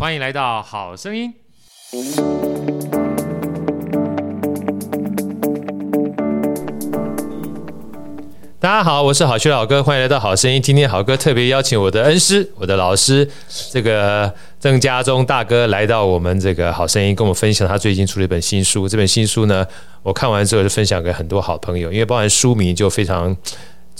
欢迎来到好声音。大家好，我是好趣老哥，欢迎来到好声音。今天好哥特别邀请我的恩师，我的老师，这个郑家忠大哥来到我们这个好声音，跟我分享他最近出了一本新书。这本新书呢，我看完之后就分享给很多好朋友，因为包含书名就非常。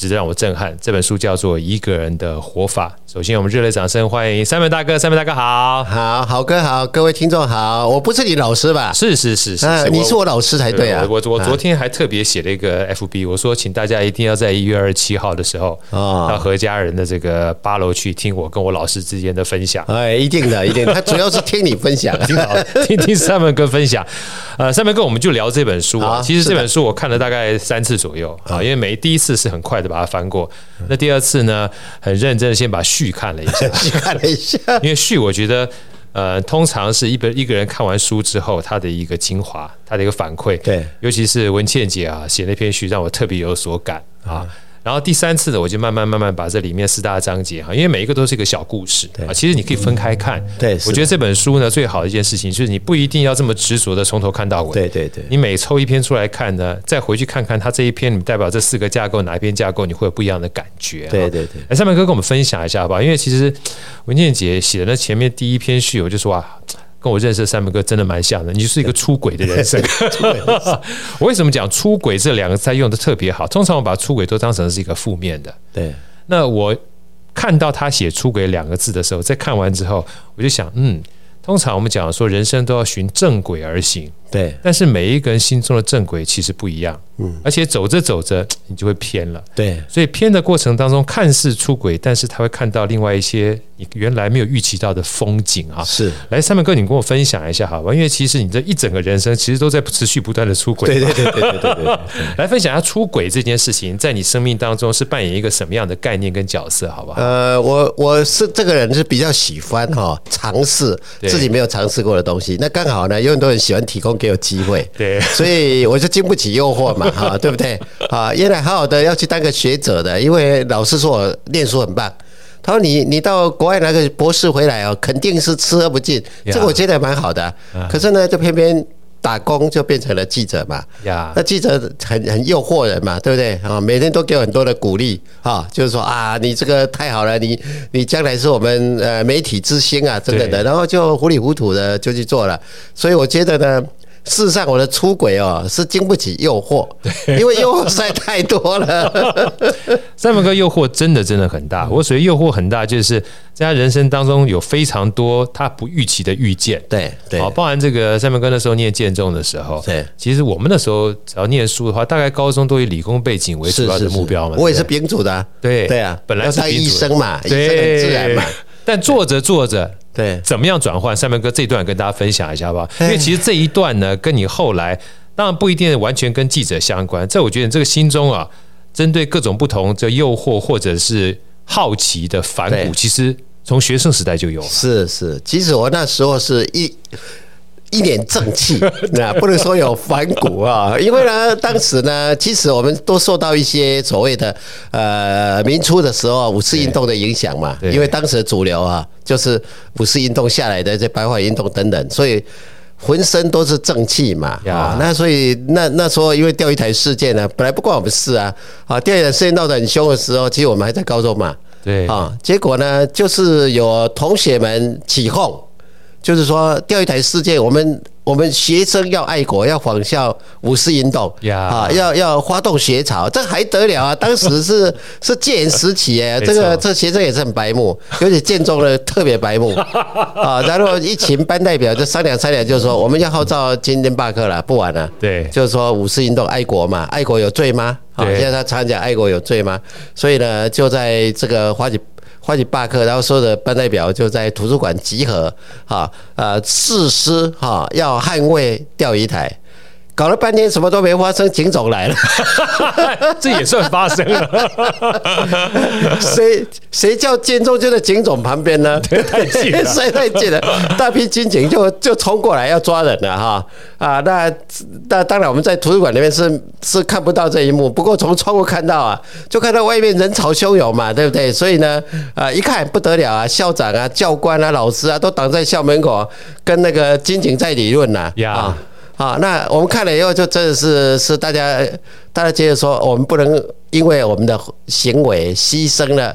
值得让我震撼。这本书叫做《一个人的活法》。首先，我们热烈掌声欢迎 Simon 大哥。Simon 大哥好，好好哥好，各位听众好。我不是你老师吧？是是是是，是，你是我老师才对啊。我我，我昨天还特别写了一个 FB，我说请大家一定要在一月二十七号的时候啊，到何家人的这个八楼去听我跟我老师之间的分享。哎，一定的，一定。他主要是听你分享，听好，听听 Simon 哥分享。呃，Simon 哥，我们就聊这本书啊。其实这本书我看了大概三次左右啊，因为每第一次是很快的把它翻过。那第二次呢，很认真的先把序看了一下，看了一下，因为序我觉得，呃，通常是一本一个人看完书之后，他的一个精华，他的一个反馈，对，尤其是文倩姐啊写那篇序，让我特别有所感啊。然后第三次呢，我就慢慢慢慢把这里面四大章节哈，因为每一个都是一个小故事啊，其实你可以分开看。对，我觉得这本书呢，最好的一件事情就是你不一定要这么执着的从头看到尾。对对对，你每抽一篇出来看呢，再回去看看它这一篇，你代表这四个架构哪一篇架构，你会有不一样的感觉。对对对，来，Simon 哥跟我们分享一下好不好？因为其实文倩姐写的那前面第一篇序，我就说啊。跟我认识的 Simon 哥真的蛮像的，你就是一个出轨的人生。我为什么讲出轨这两个字用的特别好？通常我把出轨都当成是一个负面的。对。那我看到他写出轨两个字的时候，在看完之后，我就想，嗯，通常我们讲说人生都要循正轨而行。对。但是每一个人心中的正轨其实不一样。嗯，而且走着走着，你就会偏了。对，所以偏的过程当中，看似出轨，但是他会看到另外一些你原来没有预期到的风景啊。是，来，Simon 哥，你跟我分享一下好吧？因为其实你这一整个人生，其实都在持续不断的出轨。对对对对对对对。来分享一下出轨这件事情，在你生命当中是扮演一个什么样的概念跟角色，好不好？呃，我我是这个人是比较喜欢哈尝试自己没有尝试过的东西。那刚好呢，有很多人喜欢提供给我机会。对，所以我就经不起诱惑嘛。哈，对不对？啊，原来好好的要去当个学者的，因为老师说我念书很棒。他说你你到国外拿个博士回来哦，肯定是吃喝不尽。这个我觉得蛮好的。可是呢，就偏偏打工就变成了记者嘛。呀，那记者很很诱惑人嘛，对不对？啊，每天都给我很多的鼓励啊，就是说啊，你这个太好了，你你将来是我们呃媒体之星啊，等等的。然后就糊里糊涂的就去做了。所以我觉得呢。事实上，我的出轨哦是经不起诱惑，因为诱惑实在太多了。Simon 哥诱惑真的真的很大。我所谓诱惑很大，就是在他人生当中有非常多他不预期的遇见。对对，包含这个 Simon 哥那时候念建中的时候，对，其实我们那时候只要念书的话，大概高中都以理工背景为主要的目标嘛。我也是丙组的，对对啊，本来是医生嘛，医生很自然嘛。但做着做着。对，怎么样转换？Simon 哥这一段跟大家分享一下好不好？因为其实这一段呢，跟你后来当然不一定完全跟记者相关。这我觉得你这个心中啊，针对各种不同的诱惑或者是好奇的反骨，其实从学生时代就有了。是是，其实我那时候是一。一脸正气，那不能说有反骨啊，因为呢，当时呢，其实我们都受到一些所谓的呃民初的时候五四运动的影响嘛，因为当时的主流啊，就是五四运动下来的这白话运动等等，所以浑身都是正气嘛。啊，那所以那那时候因为钓鱼台事件呢，本来不关我们事啊，啊，钓鱼台事件闹得很凶的时候，其实我们还在高中嘛，对。啊，结果呢，就是有同学们起哄。就是说，钓鱼台事件，我们我们学生要爱国，要仿效五四运动，啊，要要发动学潮，这还得了啊？当时是 是戒严时期哎，这个这学生也是很白目，尤其建中的特别白目 啊。然后一群班代表就商量商量，就是说我们要号召今天罢课了，不玩了。对，就是说五四运动爱国嘛，爱国有罪吗？啊，现在他常讲爱国有罪吗？所以呢，就在这个花几。发起罢课，然后所有的班代表就在图书馆集合，哈，呃，誓师哈要捍卫钓鱼台。搞了半天什么都没发生，警总来了，这也算发生了。谁谁叫建中就在警总旁边呢？太近了，谁太近了，大批军警就就冲过来要抓人了哈啊！那那当然我们在图书馆里面是是看不到这一幕，不过从窗户看到啊，就看到外面人潮汹涌嘛，对不对？所以呢啊，一看不得了啊，校长啊、教官啊、老师啊都挡在校门口，跟那个军警在理论呢啊。啊，那我们看了以后，就真的是是大家大家接着说，我们不能因为我们的行为牺牲了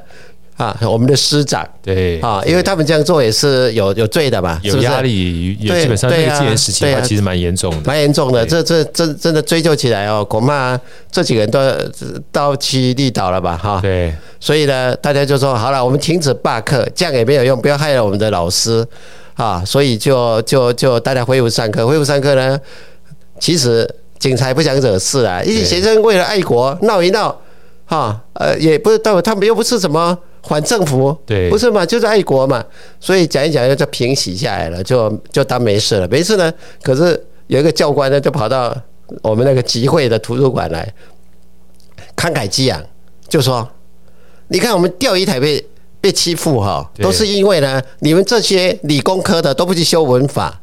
啊，我们的师长对啊，因为他们这样做也是有有罪的嘛，有压力，有基本上那个戒严时期的话，其实蛮严重的，蛮严重的。这这真真的追究起来哦，恐怕这几个人都到期立倒了吧？哈，对，所以呢，大家就说好了，我们停止罢课，这样也没有用，不要害了我们的老师。啊，所以就就就大家恢复上课，恢复上课呢，其实警察不想惹事啊，一些学生为了爱国闹一闹，哈，呃，也不是到他们又不是什么反政府，对，不是嘛，就是爱国嘛，所以讲一讲就平息下来了，就就当没事了，没事呢。可是有一个教官呢，就跑到我们那个集会的图书馆来，慷慨激昂，就说：“你看我们钓鱼台被。”被欺负哈，都是因为呢，你们这些理工科的都不去修文法。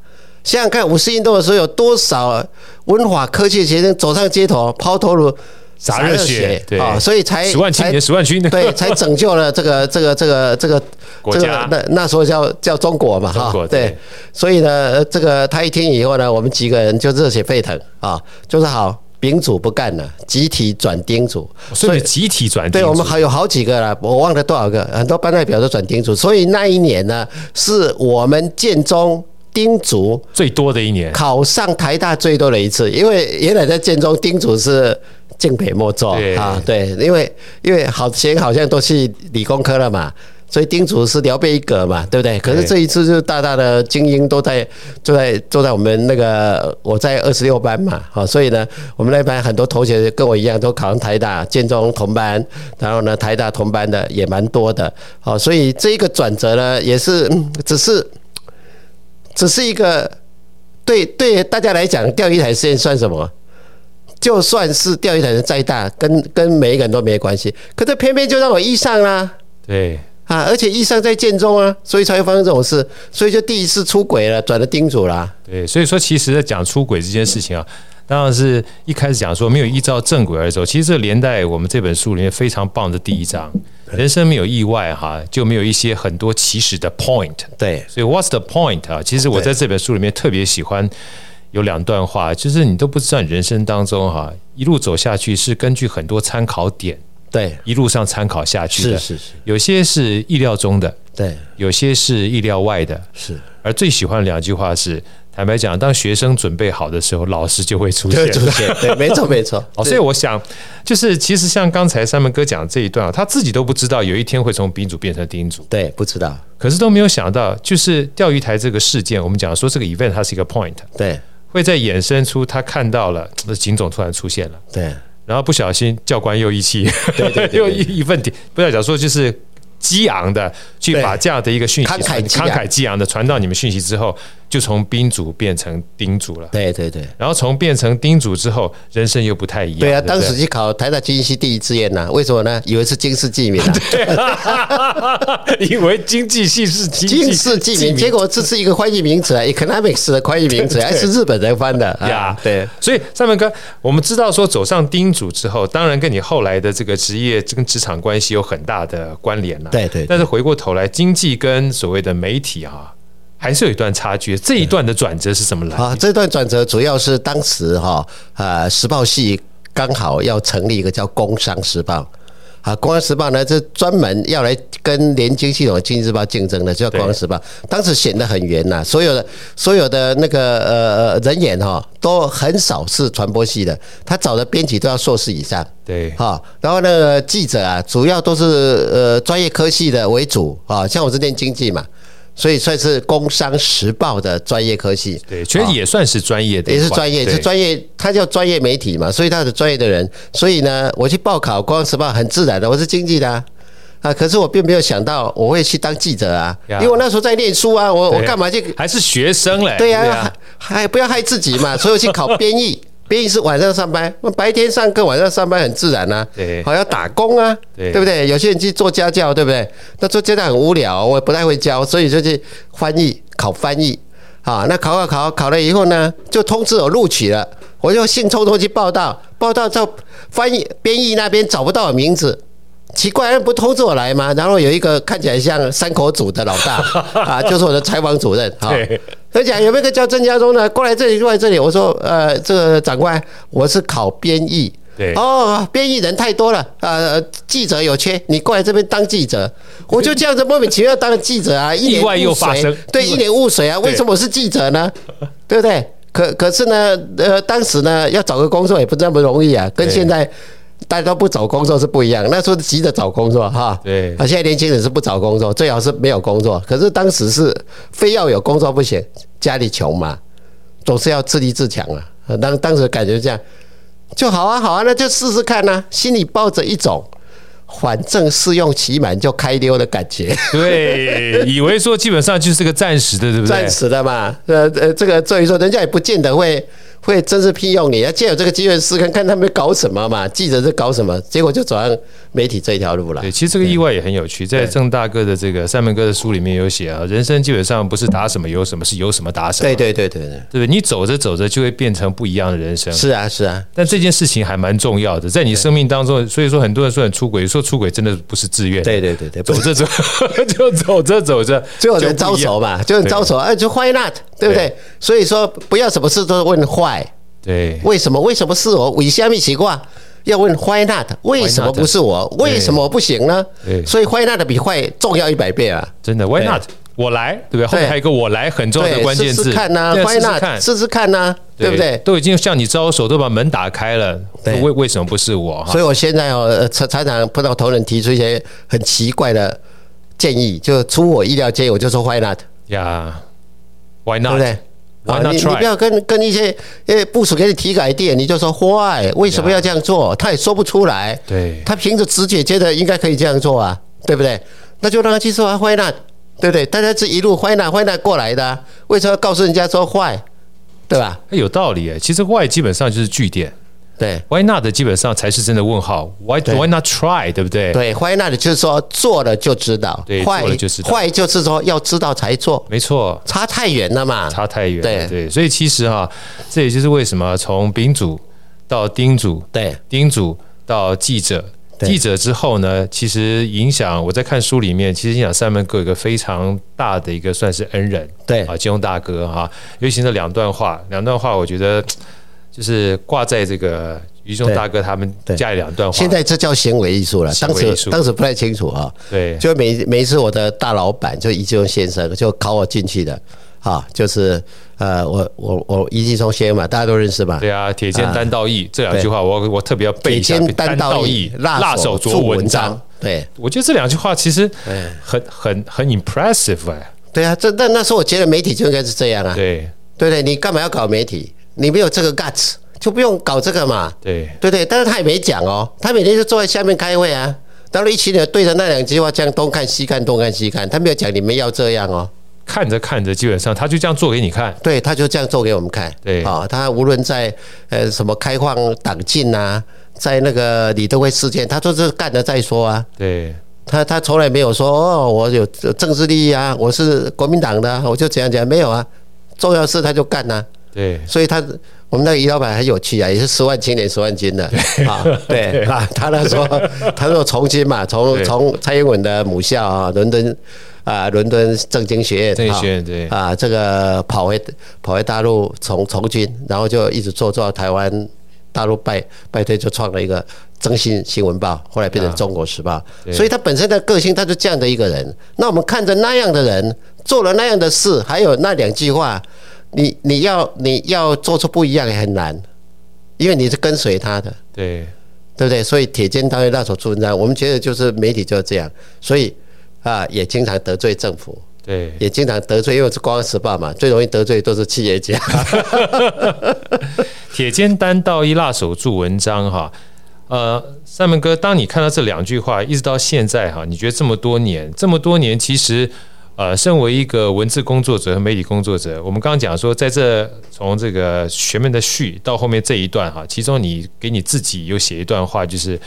想想看，五四运动的时候有多少文法科技学生走上街头抛头颅洒热血，对啊，所以才十万青年十万军，对，才拯救了这个 这个这个这个国家。那那时候叫叫中国嘛哈，对。所以呢，这个他一听以后呢，我们几个人就热血沸腾啊，就是好。丙组不干了，集体转丁组，所以集体转丁组。对，我们还有好几个了，我忘了多少个，很多班代表都转丁组，所以那一年呢，是我们建中丁组最多的一年，考上台大最多的一次，因为原来在建中丁组是敬北莫做啊，对，因为因为好些好像都去理工科了嘛。所以丁组是聊备一格嘛，对不对？可是这一次就是大大的精英都在坐在坐在我们那个我在二十六班嘛，好，所以呢，我们那班很多同学跟我一样都考上台大建中同班，然后呢，台大同班的也蛮多的，好，所以这一个转折呢，也是只是只是一个对对大家来讲，钓鱼台事件算什么？就算是钓鱼台的再大，跟跟每一个人都没关系，可这偏偏就让我遇上啦，对。啊，而且医生在建中啊，所以才会发生这种事，所以就第一次出轨了，转了丁组了。对，所以说其实在讲出轨这件事情啊，当然是一开始讲说没有依照正轨而走。其实这个连带我们这本书里面非常棒的第一章，人生没有意外哈，就没有一些很多起始的 point。对，所以 What's the point 啊？其实我在这本书里面特别喜欢有两段话，就是你都不知道你人生当中哈一路走下去是根据很多参考点。对，一路上参考下去的，是是是，有些是意料中的，对，有些是意料外的，是。而最喜欢的两句话是：坦白讲，当学生准备好的时候，老师就会出现。出现，对，没错没错。哦，所以我想，就是其实像刚才三门哥讲的这一段啊，他自己都不知道有一天会从丙组变成丁组，对，不知道。可是都没有想到，就是钓鱼台这个事件，我们讲说这个 event 它是一个 point，对，会在衍生出他看到了，那警总突然出现了，对。然后不小心，教官又一气，又一一份题，不要讲说就是激昂的去把这样的一个讯息，慷慨激昂的传到你们讯息之后。就从丙组变成丁主了，对对对，然后从变成丁主之后，人生又不太一样。对啊，当时去考台大经济系第一志愿呐，为什么呢？以为是经世记名啊，以为经济系是经世记名，结果这是一个翻译名词啊，economics 的翻译名词，还是日本人翻的呀？对，所以三门哥，我们知道说走上丁主之后，当然跟你后来的这个职业跟职场关系有很大的关联了。对对，但是回过头来，经济跟所谓的媒体啊。还是有一段差距，这一段的转折是什么来？啊，这段转折主要是当时哈呃，时报系刚好要成立一个叫《工商时报》啊，《工商时报》呢，这专门要来跟联经系统的《经济日报》竞争的，叫《工商时报》。当时显得很严呐，所有的所有的那个呃人员哈，都很少是传播系的，他找的编辑都要硕士以上。对，哈，然后那个记者啊，主要都是呃专业科系的为主啊，像我是念经济嘛。所以算是《工商时报》的专业科系，对，其实也算是专业的，也是专业，是专业，它叫专业媒体嘛，所以他是专业的人。所以呢，我去报考《工商时报》很自然的，我是经济的啊，啊，可是我并没有想到我会去当记者啊，因为我那时候在念书啊，我我干嘛去？还是学生嘞？对呀，还不要害自己嘛，所以我去考编译。编译是晚上上班，那白天上课，晚上上班很自然啊。对，好要打工啊，对，对不对？有些人去做家教，对不对？那做家教很无聊，我也不太会教，所以就去翻译，考翻译。啊，那考考考考了以后呢，就通知我录取了，我就兴冲冲去报道，报到之后翻译编译那边找不到我名字。奇怪，不通知我来吗？然后有一个看起来像山口组的老大 啊，就是我的采访主任。哈，他讲有没有个叫郑家忠的过来这里，过来这里。我说呃，这个长官，我是考编译。对哦，编译人太多了，呃，记者有缺，你过来这边当记者。我就这样子莫名其妙当了记者啊，一脸雾水。对，一脸雾水啊，为什么我是记者呢？对不对？可可是呢，呃，当时呢要找个工作也不那么容易啊，跟现在。大家都不找工作是不一样，那时候急着找工作哈。对，啊，现在年轻人是不找工作，最好是没有工作。可是当时是非要有工作不行，家里穷嘛，总是要自立自强啊。当当时感觉这样就好啊，好啊，那就试试看呐，心里抱着一种。反正试用期满就开溜的感觉，对，以为说基本上就是个暂时的，对不对？暂时的嘛，呃呃，这个所以说人家也不见得会会正式聘用你，要借有这个机会试看看他们搞什么嘛，记者是搞什么，结果就走上媒体这一条路了。对，其实这个意外也很有趣，在郑大哥的这个三门哥的书里面有写啊，人生基本上不是打什么有什么，是有什么打什么。对对对对对，对不对？你走着走着就会变成不一样的人生。是啊是啊，但这件事情还蛮重要的，在你生命当中，所以说很多人说很出轨，说。出轨真的不是自愿，对对对对，走着走 就走着走着，就有人招手嘛，就招手，哎，就 Why not？对不对？所以说不要什么事都问 Why，对，为什么？为什么是我？为虾米奇怪？要问 Why not？为什么不是我？为什么不行呢？所以 Why not 比 Why 重要一百倍啊！真的 Why not？我来，对不对？后面还有一个我来很重要的关键字，试试看呐，Why not？试试看呐，对不对？都已经向你招手，都把门打开了，为为什么不是我？所以我现在哦，常常常碰到同仁提出一些很奇怪的建议，就出我意料之外，我就说 Why not？呀，Why not？对不对？你你不要跟跟一些呃部署给你提个 idea，你就说 Why？为什么要这样做？他也说不出来。对，他凭着直觉觉得应该可以这样做啊，对不对？那就让他去说啊，Why not？对不对？大家是一路坏蛋坏蛋过来的，啊，为什么要告诉人家说坏？对吧？有道理诶。其实 why 基本上就是句点，对。Why not 基本上才是真的问号。Why Why not try？对不对？对，Why not 就是说做了就知道，对，坏了就知道。坏就是说要知道才做，没错，差太远了嘛，差太远。对对，所以其实哈，这也就是为什么从丙组到丁组，对，丁组到记者。记者之后呢，其实影响我在看书里面，其实影响三门哥有一个非常大的一个算是恩人，对啊，金庸大哥哈，尤其是两段话，两段话我觉得就是挂在这个余兄大哥他们家里两段话。现在这叫行为艺术了，当时当时不太清楚啊。对，就每每一次我的大老板就余金庸先生就考我进去的。啊，就是呃，我我我余纪聪先生嘛，大家都认识嘛。对啊，铁肩担道义这两句话，我我特别要背一下。铁肩担道义，辣手做文章。对，我觉得这两句话其实很很很 impressive 哎。对啊，这那那时候我觉得媒体就应该是这样啊。对对对，你干嘛要搞媒体？你没有这个 guts，就不用搞这个嘛。对对对，但是他也没讲哦，他每天就坐在下面开会啊，当了一群人对着那两句话这样东看西看东看西看，他没有讲你们要这样哦。看着看着，基本上他就这样做给你看。对，他就这样做给我们看。对啊，他无论在呃什么开放党禁啊，在那个李登辉事件，他都是干了再说啊。对，他他从来没有说哦，我有政治利益啊，我是国民党的，我就这样讲，没有啊。重要事他就干呐。对，所以他我们那个余老板很有趣啊，也是十万青年十万金的啊。对啊，他那时候他说从军嘛，从从蔡英文的母校啊，伦敦。啊，伦敦政经学院，政经学院对啊，这个跑回跑回大陆从从军，然后就一直做做到台湾大陆败败退，就创了一个征信新闻报，后来变成中国时报。所以他本身的个性，他就这样的一个人。那我们看着那样的人做了那样的事，还有那两句话，你你要你要做出不一样也很难，因为你是跟随他的，对对不对？所以铁肩担道义辣手做文章，我们觉得就是媒体就是这样，所以。啊，也经常得罪政府，对，也经常得罪，因为是《光时报》嘛，最容易得罪都是企业家。铁肩担道义，辣手做文章，哈，呃，三门哥，当你看到这两句话，一直到现在，哈，你觉得这么多年，这么多年，其实呃，身为一个文字工作者和媒体工作者，我们刚刚讲说，在这从这个前面的序到后面这一段哈，其中你给你自己有写一段话，就是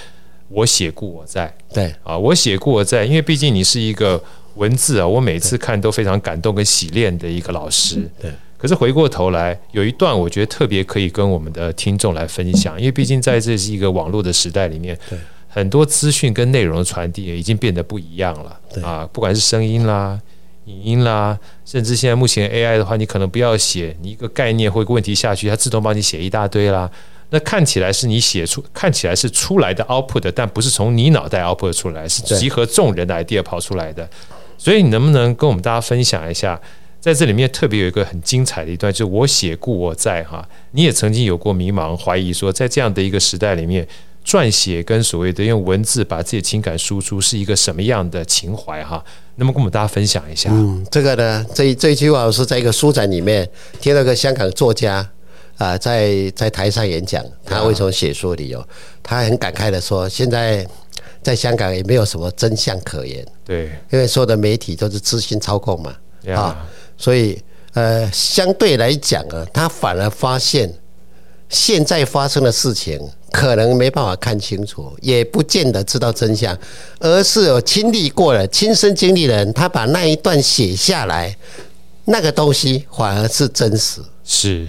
我写故我在，对啊，我写故我在，因为毕竟你是一个文字啊，我每次看都非常感动跟洗练的一个老师，对。可是回过头来，有一段我觉得特别可以跟我们的听众来分享，因为毕竟在这是一个网络的时代里面，对。很多资讯跟内容的传递已经变得不一样了啊！不管是声音啦、影音啦，甚至现在目前 AI 的话，你可能不要写，你一个概念或一个问题下去，它自动帮你写一大堆啦。那看起来是你写出，看起来是出来的 output，但不是从你脑袋 output 出来，是集合众人的 idea 跑出来的。所以你能不能跟我们大家分享一下，在这里面特别有一个很精彩的一段，就是我写故我在哈，你也曾经有过迷茫、怀疑，说在这样的一个时代里面。撰写跟所谓的用文字把自己的情感输出是一个什么样的情怀哈？那么跟我们大家分享一下。嗯，这个呢，这这一句话我是在一个书展里面听到个香港作家啊、呃，在在台上演讲，他为什么写书的理由，他很感慨的说，现在在香港也没有什么真相可言，对，因为所有的媒体都是资讯操控嘛，啊、哦，所以呃，相对来讲啊，他反而发现现在发生的事情。可能没办法看清楚，也不见得知道真相，而是有经历过了、亲身经历的人，他把那一段写下来，那个东西反而是真实。是，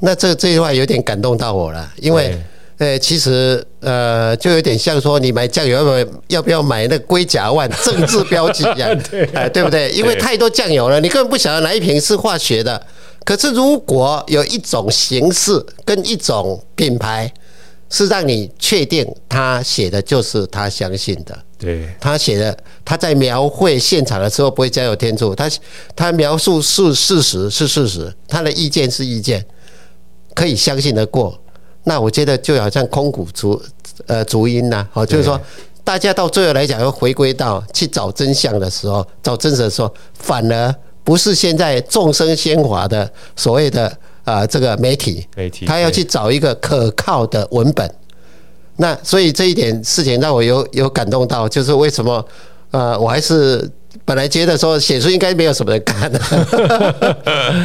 那这这句话有点感动到我了，因为呃，其实呃，就有点像说你买酱油要不要要不要买那个龟甲万政治标记一样，对不对？因为太多酱油了，你根本不晓得哪一瓶是化学的。可是如果有一种形式跟一种品牌。是让你确定他写的就是他相信的，对，他写的，他在描绘现场的时候不会加有添醋，他他描述是事实是事实，他的意见是意见，可以相信得过。那我觉得就好像空谷足呃足音呐，哦，就是说大家到最后来讲要回归到去找真相的时候，找真实的时候，反而不是现在众生喧哗的所谓的。啊、呃，这个媒体，媒体，他要去找一个可靠的文本。那所以这一点事情让我有有感动到，就是为什么？呃，我还是本来觉得说写书应该没有什么人看的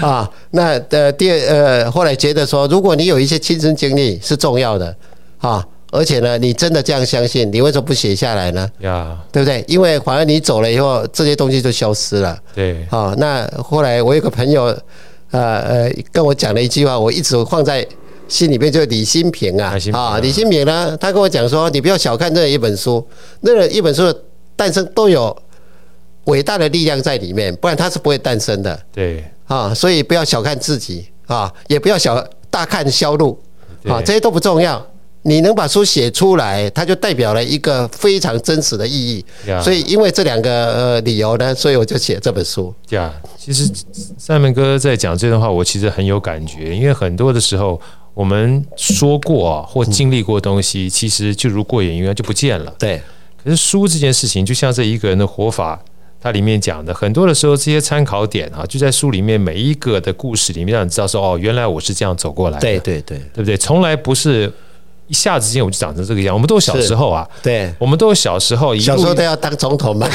啊。那呃，第二呃，后来觉得说，如果你有一些亲身经历是重要的啊，而且呢，你真的这样相信，你为什么不写下来呢？呀，对不对？因为反而你走了以后，这些东西就消失了。对，啊，那后来我有个朋友。呃呃，跟我讲了一句话，我一直放在心里面，就是李新平啊，啊，李新平呢，他跟我讲说，你不要小看这一本书，那一本书的诞生都有伟大的力量在里面，不然它是不会诞生的。对，啊，所以不要小看自己啊，也不要小大看销路啊，这些都不重要。你能把书写出来，它就代表了一个非常真实的意义。所以，因为这两个呃理由呢，所以我就写这本书。呀，其实三门哥在讲这段话，我其实很有感觉，因为很多的时候我们说过啊，或经历过东西，其实就如过眼云烟就不见了。对。可是书这件事情，就像这一个人的活法，它里面讲的很多的时候，这些参考点啊，就在书里面每一个的故事里面，让你知道说，哦，原来我是这样走过来的。对对对，对不对？从来不是。一下子间我就长成这个样，我们都小时候啊，对，我们都小时候，小时候都要当总统嘛。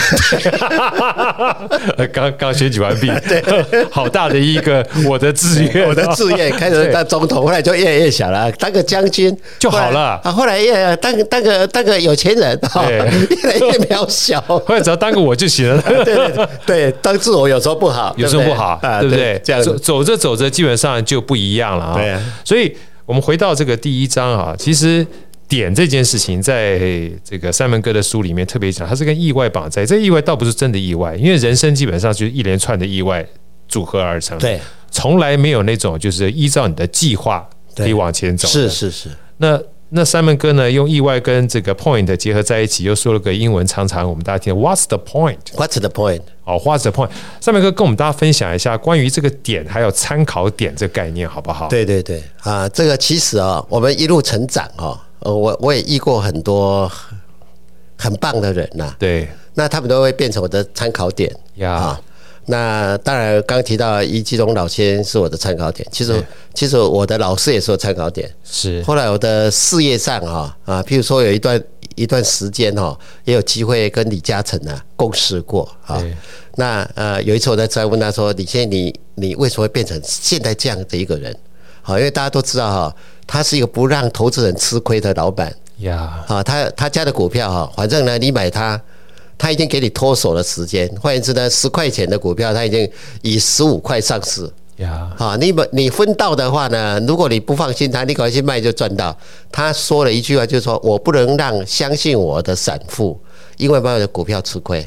刚刚选举完毕，对，好大的一个我的志愿，我的志愿开始当总统，后来就越来越小了，当个将军就好了啊。后来越当当个当个有钱人，对，越来越渺小。后来只要当个我就行了。对对对，当自我有时候不好，有时候不好，对不对？这样走走着走着，基本上就不一样了啊。对，所以。我们回到这个第一章啊，其实点这件事情，在这个三门哥的书里面特别讲，它是跟意外绑在。这个意外倒不是真的意外，因为人生基本上就是一连串的意外组合而成。对，从来没有那种就是依照你的计划可以往前走。是是是。那那三门哥呢，用意外跟这个 point 结合在一起，又说了个英文，常常我们大家听 What's the point？What's the point？哦，What's the point？赛门哥跟我们大家分享一下关于这个点还有参考点这个概念，好不好？对对对，啊，这个其实啊，我们一路成长啊，我我也遇过很多很棒的人呐。对，那他们都会变成我的参考点呀。那当然，刚提到余基龙老先是我的参考点。其实，其实我的老师也是我参考点。是。后来我的事业上啊啊，譬如说有一段一段时间哈，也有机会跟李嘉诚呢共事过啊。那呃，有一次我在在问他说：“李先生，你你为什么会变成现在这样的一个人？”好，因为大家都知道哈，他是一个不让投资人吃亏的老板呀。啊，他他家的股票哈，反正呢，你买它，他已经给你脱手的时间。换言之呢，十块钱的股票，他已经以十五块上市。呀，好，你们你分到的话呢，如果你不放心他，你赶快去卖就赚到。他说了一句话，就是说我不能让相信我的散户，因为把我的股票吃亏。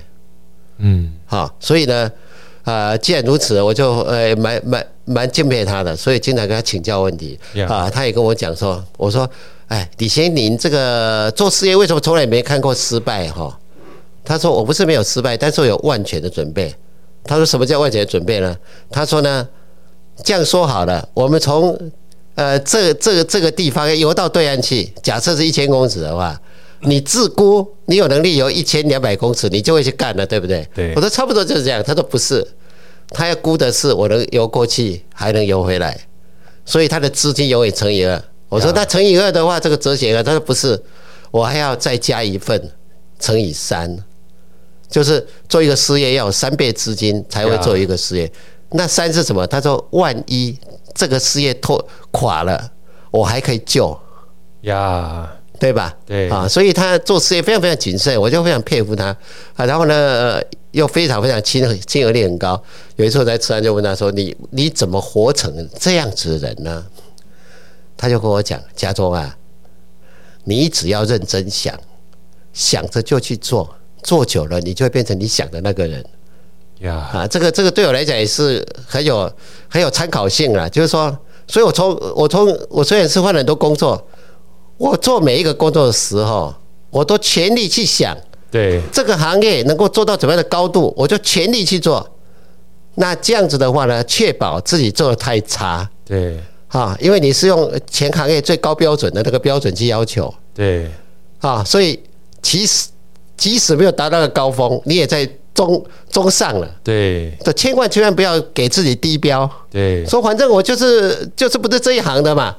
嗯，好，所以呢，呃，既然如此，我就呃蛮蛮蛮敬佩他的，所以经常跟他请教问题。啊，他也跟我讲说，我说，哎，李先生，您这个做事业为什么从来没看过失败？哈，他说我不是没有失败，但是我有万全的准备。他说什么叫万全的准备呢？他说呢。这样说好了，我们从呃这这个这个地方游到对岸去，假设是一千公尺的话，你自估你有能力游一千两百公尺，你就会去干了，对不对？对。我说差不多就是这样。他说不是，他要估的是我能游过去，还能游回来，所以他的资金永远乘以二。我说那乘以二的话，这个折现啊，他说不是，我还要再加一份乘以三，就是做一个事业要有三倍资金才会做一个事业。那三是什么？他说：“万一这个事业拖垮了，我还可以救呀，对吧？对啊，所以他做事业非常非常谨慎，我就非常佩服他啊。然后呢，又非常非常亲和亲和力很高。有一次我在吃饭就问他说：‘你你怎么活成这样子的人呢？’他就跟我讲：‘家中啊，你只要认真想，想着就去做，做久了你就会变成你想的那个人。’呀啊，这个这个对我来讲也是很有很有参考性了。就是说，所以我从我从我虽然是换了很多工作，我做每一个工作的时候，我都全力去想，对这个行业能够做到怎么样的高度，我就全力去做。那这样子的话呢，确保自己做的太差，对啊，因为你是用全行业最高标准的那个标准去要求，对啊，所以其实即使没有达到那个高峰，你也在。中中上了，对，这千万千万不要给自己低标，对，说反正我就是就是不是这一行的嘛，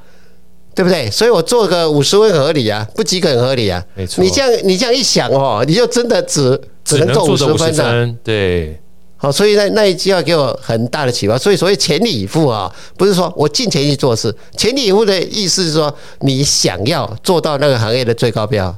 对不对？所以我做个五十分合理啊，不及格很合理啊，没错。你这样你这样一想哦，你就真的只只能做五十分的，对。好，所以那那一句话给我很大的启发。所以所谓全力以赴啊，不是说我尽全力做事，全力以赴的意思是说你想要做到那个行业的最高标。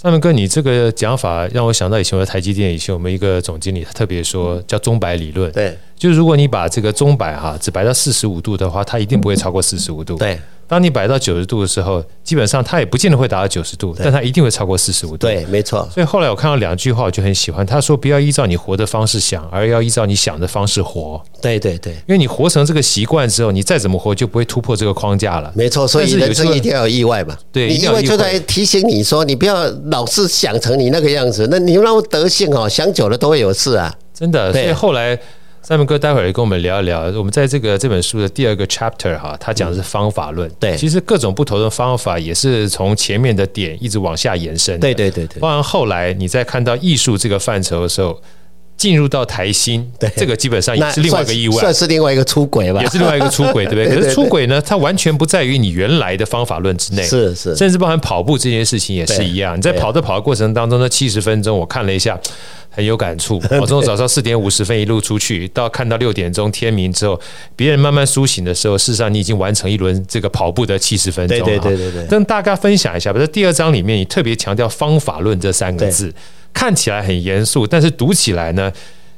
上面哥，你这个讲法让我想到以前我在台积电，以前我们一个总经理他特别说叫钟摆理论，对，就是如果你把这个钟摆哈只摆到四十五度的话，它一定不会超过四十五度，对。当你摆到九十度的时候，基本上它也不见得会达到九十度，但它一定会超过四十五度。对，没错。所以后来我看到两句话，我就很喜欢。他说：“不要依照你活的方式想，而要依照你想的方式活。”对对对，因为你活成这个习惯之后，你再怎么活就不会突破这个框架了。没错，所以人生一定要有意外嘛。对，因为就在提醒你说，你不要老是想成你那个样子。那你那么德性哦，想久了都会有事啊。真的。所以后来。赛门哥，待会儿跟我们聊一聊。我们在这个这本书的第二个 chapter 哈，他讲的是方法论。对，其实各种不同的方法也是从前面的点一直往下延伸。对对对对。包含后来你在看到艺术这个范畴的时候，进入到台新，对，这个基本上也是另外一个意外，算是另外一个出轨吧，也是另外一个出轨，对不 对？可是出轨呢，它完全不在于你原来的方法论之内。是是，甚至包含跑步这件事情也是一样。你在跑着跑的过程当中，那七十分钟，我看了一下。很有感触。我从早上四点五十分一路出去，到看到六点钟天明之后，别人慢慢苏醒的时候，事实上你已经完成一轮这个跑步的七十分钟。对对对对对。跟大家分享一下吧。在第二章里面，你特别强调方法论这三个字，看起来很严肃，但是读起来呢，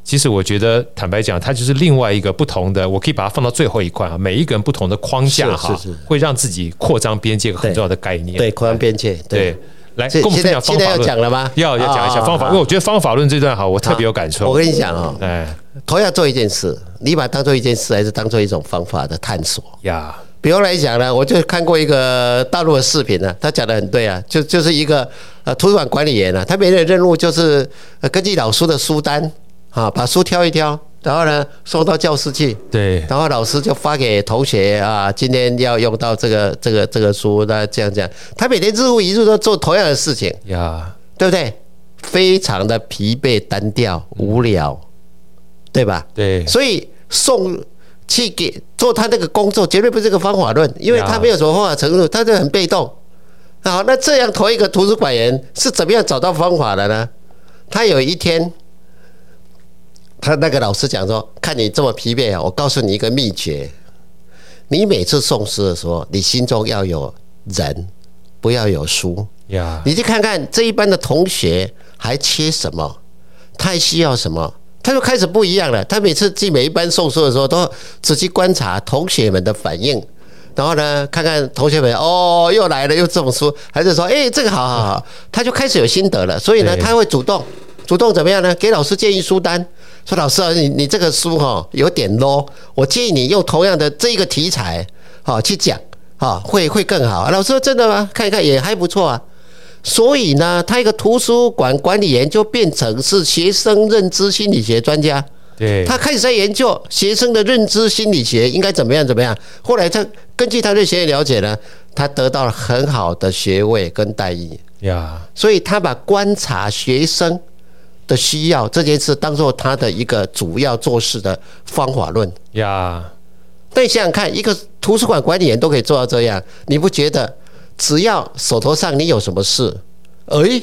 其实我觉得坦白讲，它就是另外一个不同的。我可以把它放到最后一块啊，每一个人不同的框架哈，会让自己扩张边界很重要的概念。对，扩张边界。对。来，跟我们分享方法论。现在要讲了吗？要要讲一下方法，因为我觉得方法论这段好，我特别有感触。我跟你讲哦，哎，同样做一件事，你把它当做一件事，还是当做一种方法的探索呀？比如来讲呢，我就看过一个大陆的视频呢，他讲的很对啊，就就是一个呃图书馆管理员啊，他每天的任务就是根据老师的书单啊，把书挑一挑。然后呢，送到教室去。对。然后老师就发给同学啊，今天要用到这个这个这个书，那这样这样。他每天日复一日都做同样的事情呀，对不对？非常的疲惫、单调、无聊，对吧？对。所以送去给做他那个工作，绝对不是个方法论，因为他没有什么方法程度，他就很被动。好，那这样同一个图书馆员是怎么样找到方法的呢？他有一天，他那个老师讲说：“看你这么疲惫啊，我告诉你一个秘诀。你每次诵诗的时候，你心中要有人，不要有书呀。你去看看这一班的同学还缺什么，他还需要什么，他就开始不一样了。他每次进每一班送书的时候，都仔细观察同学们的反应。”然后呢，看看同学们哦，又来了，又这种书，还是说，哎，这个好好好，他就开始有心得了。所以呢，他会主动，主动怎么样呢？给老师建议书单，说老师啊，你你这个书哈有点 low，我建议你用同样的这个题材，好去讲，哈，会会更好。老师说真的吗？看一看也还不错啊。所以呢，他一个图书馆管理员就变成是学生认知心理学专家。对，他开始在研究学生的认知心理学应该怎么样怎么样。后来他根据他对学业了解呢，他得到了很好的学位跟待遇呀。所以他把观察学生的需要这件事当做他的一个主要做事的方法论呀。但你想想看，一个图书馆管理员都可以做到这样，你不觉得只要手头上你有什么事，诶？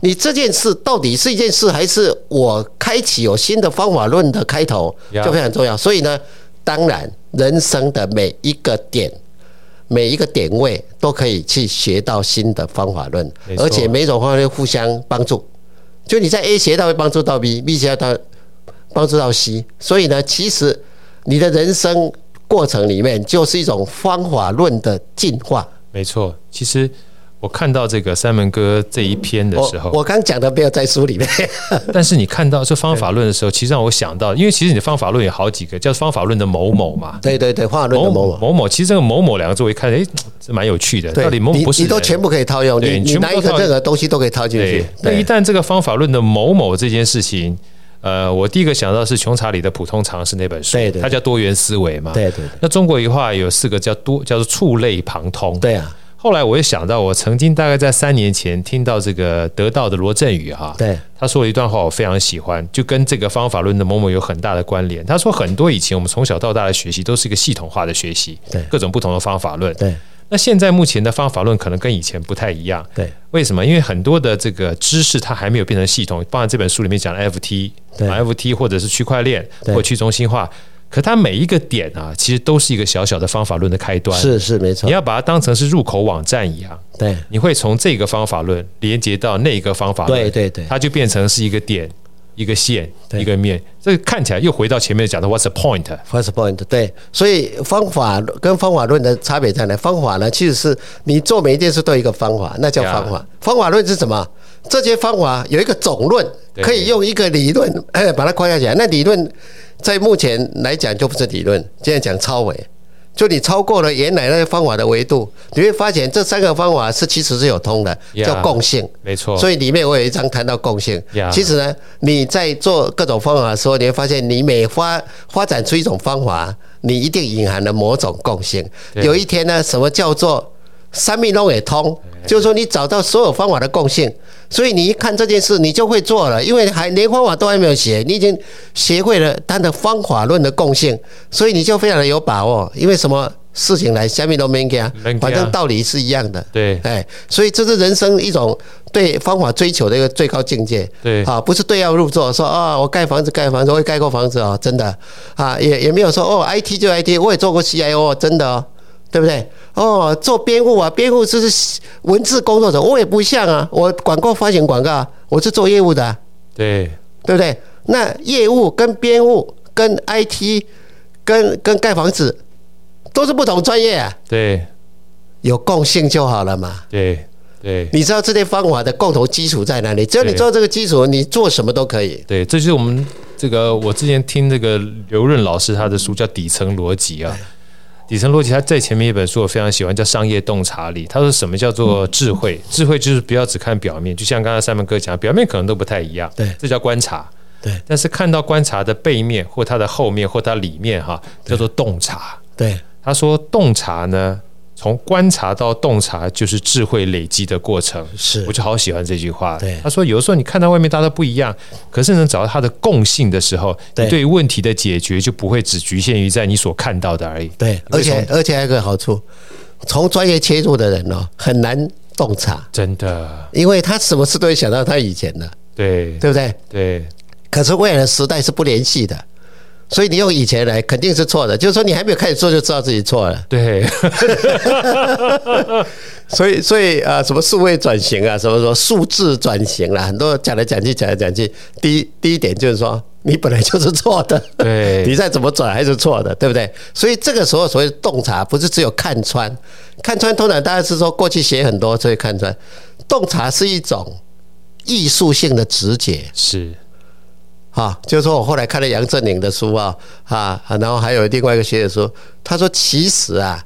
你这件事到底是一件事，还是我开启有新的方法论的开头，就非常重要。所以呢，当然人生的每一个点、每一个点位都可以去学到新的方法论，而且每种方法论互相帮助。就你在 A 学到会帮助到 B，B 学到帮助到 C。所以呢，其实你的人生过程里面就是一种方法论的进化。没错，其实。我看到这个三门哥这一篇的时候，我刚讲的没有在书里面。但是你看到这方法论的时候，其实让我想到，因为其实你的方法论有好几个，叫方法论的某某嘛。对对对，方法论的某某某某，其实这个某某两个字我一看，哎，这蛮有趣的。到底某某不是？你都全部可以套用，你你拿一个任何东西都可以套进去。那一旦这个方法论的某某这件事情，呃，我第一个想到是穷查理的普通常识那本书，对对，它叫多元思维嘛。对对。那中国一话有四个叫多，叫做触类旁通。对啊。后来我又想到，我曾经大概在三年前听到这个得到的罗振宇哈，对，他说了一段话，我非常喜欢，就跟这个方法论的某某有很大的关联。他说，很多以前我们从小到大的学习都是一个系统化的学习，对，各种不同的方法论，对。那现在目前的方法论可能跟以前不太一样，对。为什么？因为很多的这个知识它还没有变成系统，包含这本书里面讲的 FT，对，FT 或者是区块链或去中心化。可它每一个点啊，其实都是一个小小的方法论的开端。是是没错，你要把它当成是入口网站一样。对，你会从这个方法论连接到那个方法论。对对对，它就变成是一个点、一个线、一个面。这个看起来又回到前面讲的 What's the point？What's the point？对，所以方法跟方法论的差别在哪？方法呢，其实是你做每一件事都有一个方法，那叫方法。方法论是什么？这些方法有一个总论，可以用一个理论哎把它框架起来。那理论。在目前来讲就不是理论，现在讲超维，就你超过了原来那些方法的维度，你会发现这三个方法是其实是有通的，叫共性，没错。所以里面我有一章谈到共性。其实呢，你在做各种方法的时候，你会发现你每发发展出一种方法，你一定隐含了某种共性。有一天呢，什么叫做三密拢也通？就是说你找到所有方法的共性。所以你一看这件事，你就会做了，因为还连方法都还没有学，你已经学会了它的方法论的共性，所以你就非常的有把握。因为什么事情来，下面都没给啊，反正道理是一样的。对，哎，所以这是人生一种对方法追求的一个最高境界。对，啊，不是对号入座，说啊，我盖房子盖房子，我也盖过房子哦，真的啊，也也没有说哦，IT 就 IT，我也做过 CIO，真的哦。对不对？哦，做编务啊，编务就是文字工作者，我也不像啊，我广告发行广告，我是做业务的啊，对对不对？那业务跟编务跟 IT 跟跟盖房子都是不同专业啊，对，有共性就好了嘛，对对，你知道这些方法的共同基础在哪里？只要你知道这个基础，你做什么都可以。对，这就是我们这个我之前听这个刘润老师他的书叫《底层逻辑》啊。底层逻辑，他在前面一本书我非常喜欢，叫《商业洞察力》。他说什么叫做智慧？智慧就是不要只看表面，就像刚才三门哥讲，表面可能都不太一样。对，这叫观察。对，但是看到观察的背面或它的后面或它里面，哈，叫做洞察。对，他说洞察呢。从观察到洞察，就是智慧累积的过程。是，我就好喜欢这句话。对，他说有的时候你看到外面大家不一样，可是能找到它的共性的时候，对，对问题的解决就不会只局限于在你所看到的而已。对，而且而且还有一个好处，从专业切入的人哦，很难洞察，真的，因为他什么事都会想到他以前的，对对不对？对。可是未来的时代是不联系的，所以你用以前来肯定是错的。就是说，你还没有开始做就知道自己错了。对。所以，所以啊，什么数位转型啊，什么什么数字转型啦，很多讲来讲去，讲来讲去，第一第一点就是说，你本来就是错的，对，你再怎么转还是错的，对不对？所以这个时候所谓的洞察，不是只有看穿，看穿通常大家是说过去写很多，所以看穿，洞察是一种艺术性的直觉，是，啊，就是说我后来看了杨振宁的书啊，啊，然后还有另外一个学者说，他说其实啊。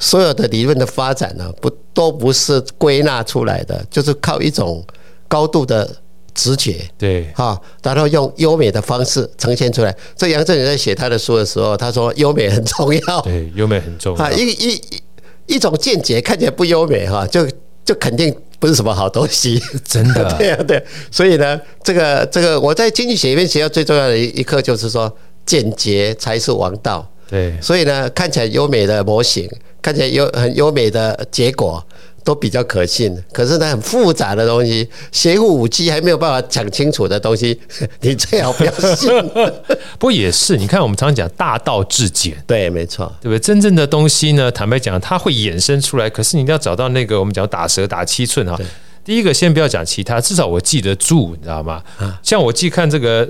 所有的理论的发展呢，不都不是归纳出来的，就是靠一种高度的直觉，对，哈，然后用优美的方式呈现出来。这杨振宁在写他的书的时候，他说优美很重要，对，优美很重要。啊，一一一种见解看起来不优美哈，就就肯定不是什么好东西，真的。对啊，对。所以呢，这个这个我在经济学里面学到最重要的一一课就是说，简洁才是王道。对，所以呢，看起来优美的模型。看起来有很优美的结果，都比较可信。可是呢，很复杂的东西，邪乎五鸡还没有办法讲清楚的东西，你最好不要信。不过也是，你看我们常常讲大道至简，对，没错，对不对？真正的东西呢，坦白讲，它会衍生出来。可是你一定要找到那个我们讲打蛇打七寸哈。第一个先不要讲其他，至少我记得住，你知道吗？像我既看这个。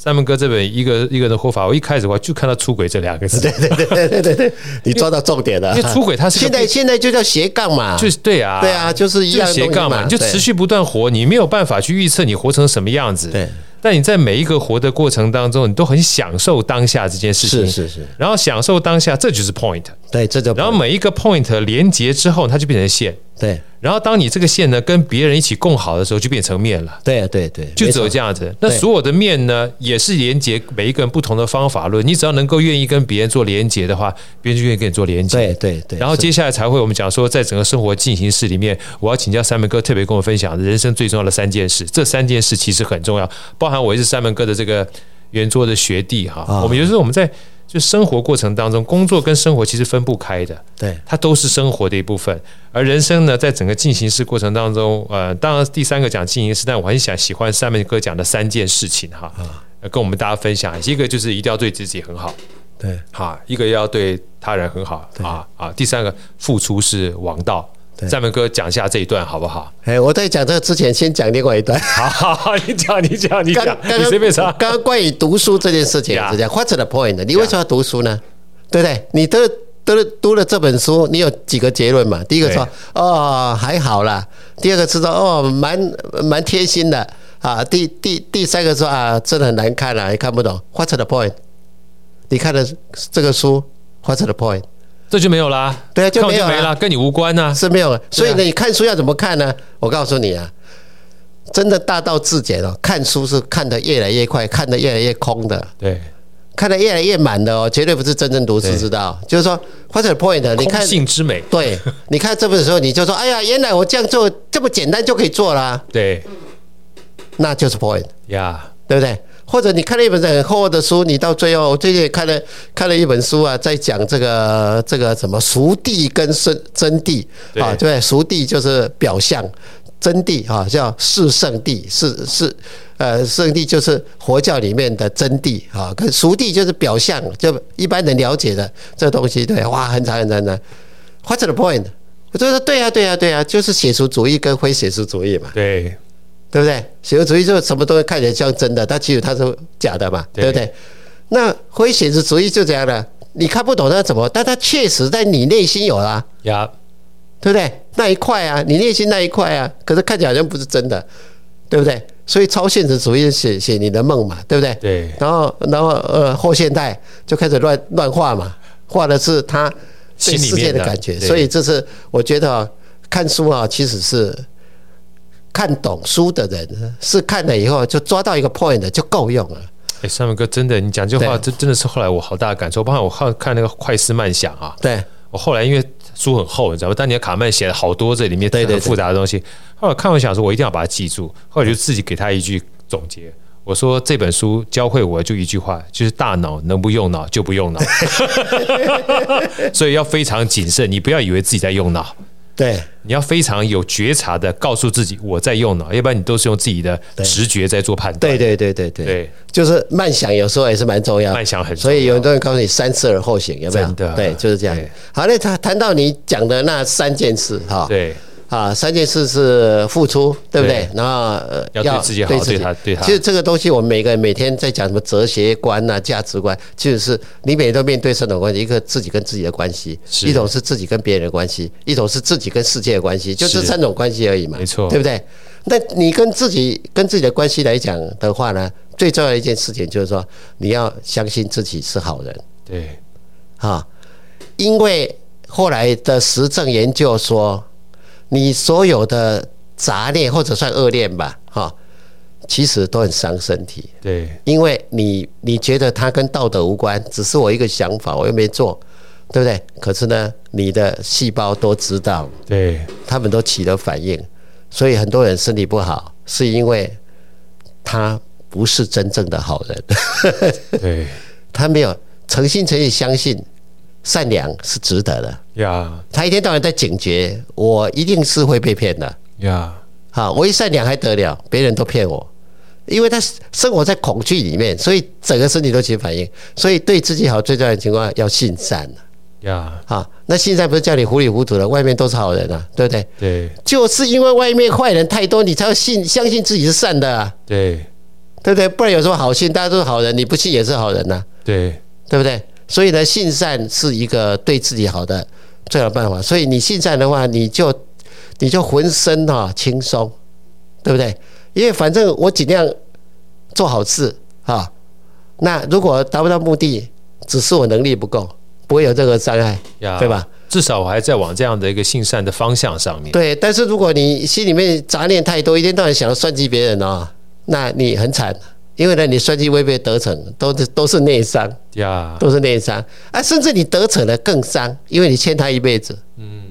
三门哥这本一个一个人的活法，我一开始我就看到出轨这两个字。对对对对对对，你抓到重点了。因为出轨它是现在现在就叫斜杠嘛，就是对啊，对啊，就是一样斜杠嘛，你就持续不断活，你没有办法去预测你活成什么样子。对。但你在每一个活的过程当中，你都很享受当下这件事情，是是是。然后享受当下，这就是 point。对，这就。然后每一个 point 连接之后，它就变成线。对。然后当你这个线呢跟别人一起共好的时候，就变成面了。对对对，就只有这样子。那所有的面呢，也是连接每一个人不同的方法论。你只要能够愿意跟别人做连接的话，别人就愿意跟你做连接。对对对。然后接下来才会我们讲说，在整个生活进行式里面，我要请教三门哥特别跟我分享人生最重要的三件事。这三件事其实很重要，包含我也是三门哥的这个圆桌的学弟哈。我们有时候我们在。就生活过程当中，工作跟生活其实分不开的，对，它都是生活的一部分。而人生呢，在整个进行式过程当中，呃，当然第三个讲进行式，但我很想喜欢三面哥讲的三件事情哈，跟我们大家分享。一个就是一定要对自己很好，对，哈，一个要对他人很好，啊啊，第三个付出是王道。三门哥讲一下这一段好不好？哎，我在讲这个之前，先讲另外一段。好好好，你讲，你讲，你讲。刚刚随便说。刚刚关于读书这件事情是这样。What's the point？你为什么要读书呢？对不对？你都都读了这本书，你有几个结论嘛？第一个说哦还好啦，第二个是说哦蛮蛮贴心的啊。第第第三个说啊真的很难看啊，也看不懂。What's the point？你看的这个书，What's the point？这就没有啦，对啊，就没有了，跟你无关呐，是没有。所以呢，你看书要怎么看呢？我告诉你啊，真的大道至简哦，看书是看得越来越快，看得越来越空的，对，看得越来越满的哦，绝对不是真正读书之道。就是说，What's the point？你看，性之美。对，你看这本书，你就说，哎呀，原来我这样做这么简单就可以做啦。对，那就是 point 呀，对不对？或者你看了一本很厚的书，你到最后，我最近也看了看了一本书啊，在讲这个这个什么熟地跟真真谛啊，对，熟地就是表象，真谛啊叫是圣地，是是呃圣地就是佛教里面的真谛啊，跟熟谛就是表象，就一般人了解的这东西，对，哇，很长很长很长。What's the point？我就说对呀对呀对呀，就是写实主义跟非写实主义嘛。对。对不对？写实主义就什么东西看起来像真的，但其实它是假的嘛，对不对？那非写实主义就这样的，你看不懂它怎么？但它确实在你内心有啊，呀，对不对？那一块啊，你内心那一块啊，可是看起来好像不是真的，对不对？所以超现实主义写写你的梦嘛，对不对？对。然后，然后呃，后现代就开始乱乱画嘛，画的是他对世界的感觉。所以这是我觉得啊，看书啊，其实是。看懂书的人是看了以后就抓到一个 point 就够用了。哎，三文哥，真的，你讲这句话真真的是后来我好大的感受。包括我看看那个快思慢想啊，对我后来因为书很厚，你知道吗？当年卡曼写了好多这里面很复杂的东西。后来看完想说，我一定要把它记住。后来就自己给他一句总结，我说这本书教会我就一句话，就是大脑能不用脑就不用脑。所以要非常谨慎，你不要以为自己在用脑。对，你要非常有觉察的告诉自己我在用脑，要不然你都是用自己的直觉在做判断。对对对对对对，就是慢想有时候也是蛮重要，慢想很重要。所以有很多人告诉你三思而后行，有没有？真的，对，就是这样。好，那谈谈到你讲的那三件事哈。对。啊，三件事是付出，对不对？对然后呃，要对自己好，对他对他。其实这个东西，我们每个人每天在讲什么哲学观呐、啊、价值观，其实是你每天都面对三种关系：一个自己跟自己的关系，一种是自己跟别人的关系，一种是自己跟世界的关系，就这三种关系而已嘛。没错，对不对？那你跟自己跟自己的关系来讲的话呢，最重要的一件事情就是说，你要相信自己是好人。对，啊，因为后来的实证研究说。你所有的杂念或者算恶念吧，哈，其实都很伤身体。对，因为你你觉得它跟道德无关，只是我一个想法，我又没做，对不对？可是呢，你的细胞都知道，对，他们都起了反应，所以很多人身体不好，是因为他不是真正的好人。对，他没有诚心诚意相信。善良是值得的呀。他一天到晚在警觉，我一定是会被骗的呀。好，我一善良还得了，别人都骗我，因为他生活在恐惧里面，所以整个身体都起反应。所以对自己好最重要的情况要信善呀。好，那信善不是叫你糊里糊涂的，外面都是好人啊，对不对？对，就是因为外面坏人太多，你才要信相信自己是善的啊。对，对不对？不然有什么好信？大家都是好人，你不信也是好人呐。对，对不对？所以呢，信善是一个对自己好的最好办法。所以你信善的话，你就你就浑身哈轻松，对不对？因为反正我尽量做好事啊。那如果达不到目的，只是我能力不够，不会有任何伤害，对吧？至少我还在往这样的一个信善的方向上面。对，但是如果你心里面杂念太多，一天到晚想要算计别人哦，那你很惨。因为呢，你算计未必得逞，都是都是内伤呀，都是内伤啊，甚至你得逞了更伤，因为你欠他一辈子。嗯，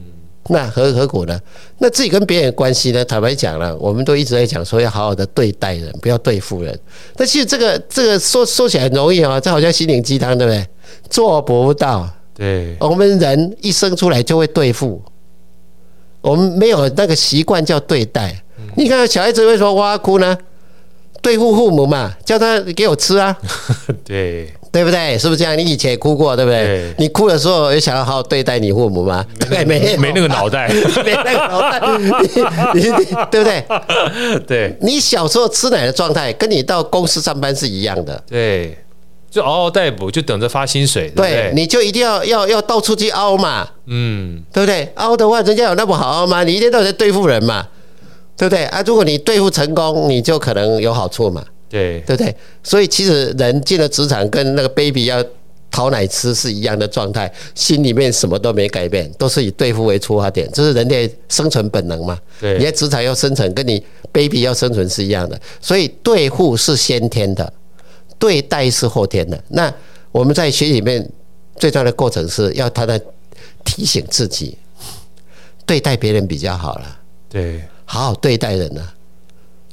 那何何苦呢？那自己跟别人关系呢？坦白讲了，我们都一直在讲说要好好的对待人，不要对付人。但其实这个这个说说起来很容易啊，这好像心灵鸡汤，对不对？做不到。对，我们人一生出来就会对付，我们没有那个习惯叫对待。你看小孩子为什么哇哇哭呢？对付父母嘛，叫他给我吃啊，对对不对？是不是这样？你以前也哭过，对不对？对你哭的时候有想要好好对待你父母吗？对，没没那个脑袋，没那个脑袋，你你对不对？对，你小时候吃奶的状态，跟你到公司上班是一样的。对，就嗷嗷待哺，就等着发薪水。对，对，你就一定要要要到处去凹嘛，嗯，对不对？凹的话，人家有那么好凹吗？你一天到晚在对付人嘛。对不对啊？如果你对付成功，你就可能有好处嘛。对，对不对？所以其实人进了职场，跟那个 baby 要讨奶吃是一样的状态，心里面什么都没改变，都是以对付为出发点，这是人类生存本能嘛。对，你在职场要生存，跟你 baby 要生存是一样的。所以对付是先天的，对待是后天的。那我们在学里面最重要的过程是要他在提醒自己，对待别人比较好了。对。好好对待人呢，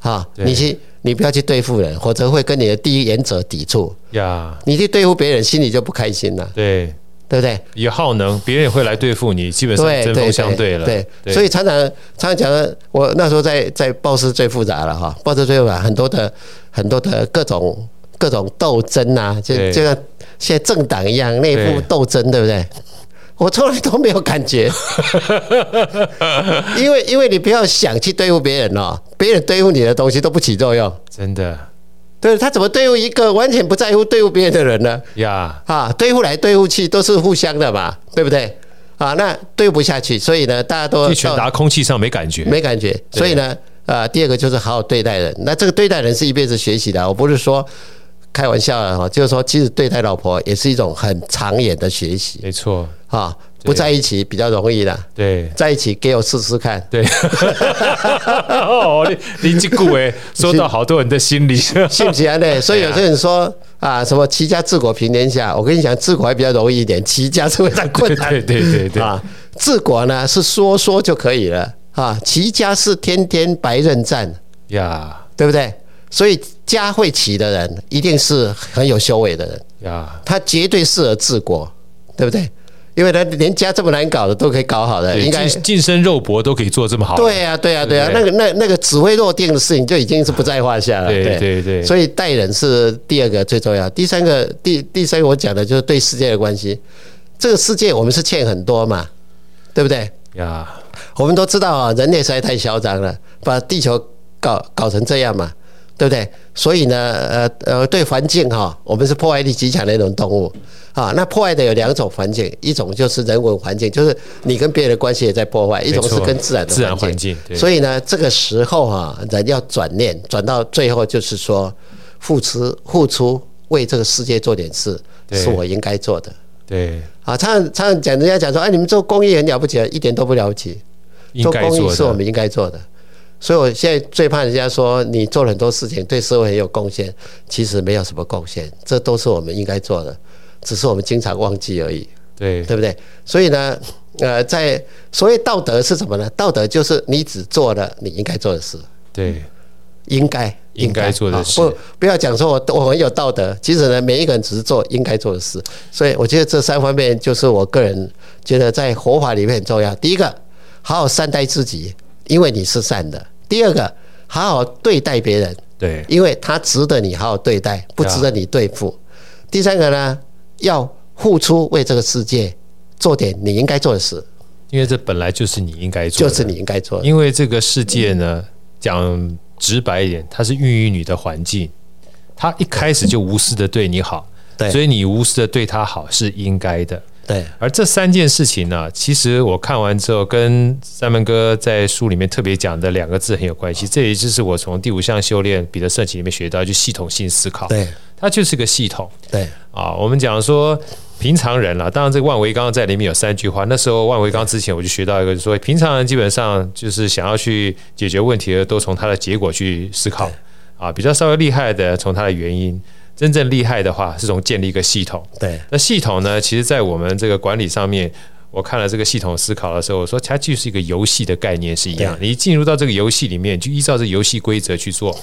啊，你去，你不要去对付人，否则会跟你的第一原则抵触呀。你去对付别人，心里就不开心了。对，对不对？也耗能，别人也会来对付你，基本上针锋相对了。对，所以常常常常讲的，我那时候在在报社最复杂了哈，报社最复杂，很多的很多的各种各种斗争呐，就就像现在政党一样内部斗争，对不对？我从来都没有感觉，因为因为你不要想去对付别人哦，别人对付你的东西都不起作用，真的。对，他怎么对付一个完全不在乎对付别人的人呢？呀，啊，对付来对付去都是互相的嘛，对不对？啊，那对不下去，所以呢，大家都去传达空气上没感觉，没感觉。所以呢，啊，第二个就是好好对待人。那这个对待人是一辈子学习的，我不是说。开玩笑了哈，就是说，其实对待老婆也是一种很长远的学习。没错，哈，不在一起比较容易的。对，在一起给我试试看。对，哦，你你这句哎说到好多人的心里，信不信呢？所以有些人说啊，什么齐家治国平天下，我跟你讲，治国还比较容易一点，齐家是非常困难。对对对对啊，治国呢是说说就可以了啊，齐家是天天白刃战呀，对不对？所以家会齐的人，一定是很有修为的人呀。他绝对适合治国，对不对？因为他连家这么难搞的都可以搞好的，应该近身肉搏都可以做这么好。对呀，对呀，对呀，那个那那个指挥落定的事情就已经是不在话下了。对对对，所以待人是第二个最重要，第三个第第三个我讲的就是对世界的关系。这个世界我们是欠很多嘛，对不对？呀，我们都知道啊，人类实在太嚣张了，把地球搞搞成这样嘛。对不对？所以呢，呃呃，对环境哈，我们是破坏力极强的一种动物啊。那破坏的有两种环境，一种就是人文环境，就是你跟别人的关系也在破坏；一种是跟自然的自然环境。所以呢，这个时候哈，人要转念，转到最后就是说，付出付出，为这个世界做点事，是我应该做的。对啊，常常常讲，人家讲说，哎，你们做公益很了不起，一点都不了不起。做公益是我们应该做的。所以，我现在最怕人家说你做了很多事情，对社会很有贡献，其实没有什么贡献，这都是我们应该做的，只是我们经常忘记而已。对，对不对？所以呢，呃，在所谓道德是什么呢？道德就是你只做了你应该做的事。对，应该应该做的事。不，不要讲说我我很有道德，其实呢，每一个人只是做应该做的事。所以，我觉得这三方面就是我个人觉得在活法里面很重要。第一个，好好善待自己，因为你是善的。第二个，好好对待别人，对，因为他值得你好好对待，不值得你对付。第三个呢，要付出，为这个世界做点你应该做的事，因为这本来就是你应该做的，就是你应该做的。因为这个世界呢，讲直白一点，它是孕育你的环境，它一开始就无私的对你好，对，所以你无私的对他好是应该的。对，而这三件事情呢，其实我看完之后，跟三门哥在书里面特别讲的两个字很有关系。这也就是我从第五项修炼彼得圣启里面学到，就系统性思考。对，它就是个系统。对啊，我们讲说平常人了，当然这个万维刚在里面有三句话。那时候万维刚之前我就学到一个，就是说平常人基本上就是想要去解决问题的，都从他的结果去思考。啊，比较稍微厉害的，从他的原因。真正厉害的话，是从建立一个系统。对，那系统呢？其实，在我们这个管理上面，我看了这个系统思考的时候，我说它就是一个游戏的概念是一样。你一进入到这个游戏里面，就依照这游戏规则去做。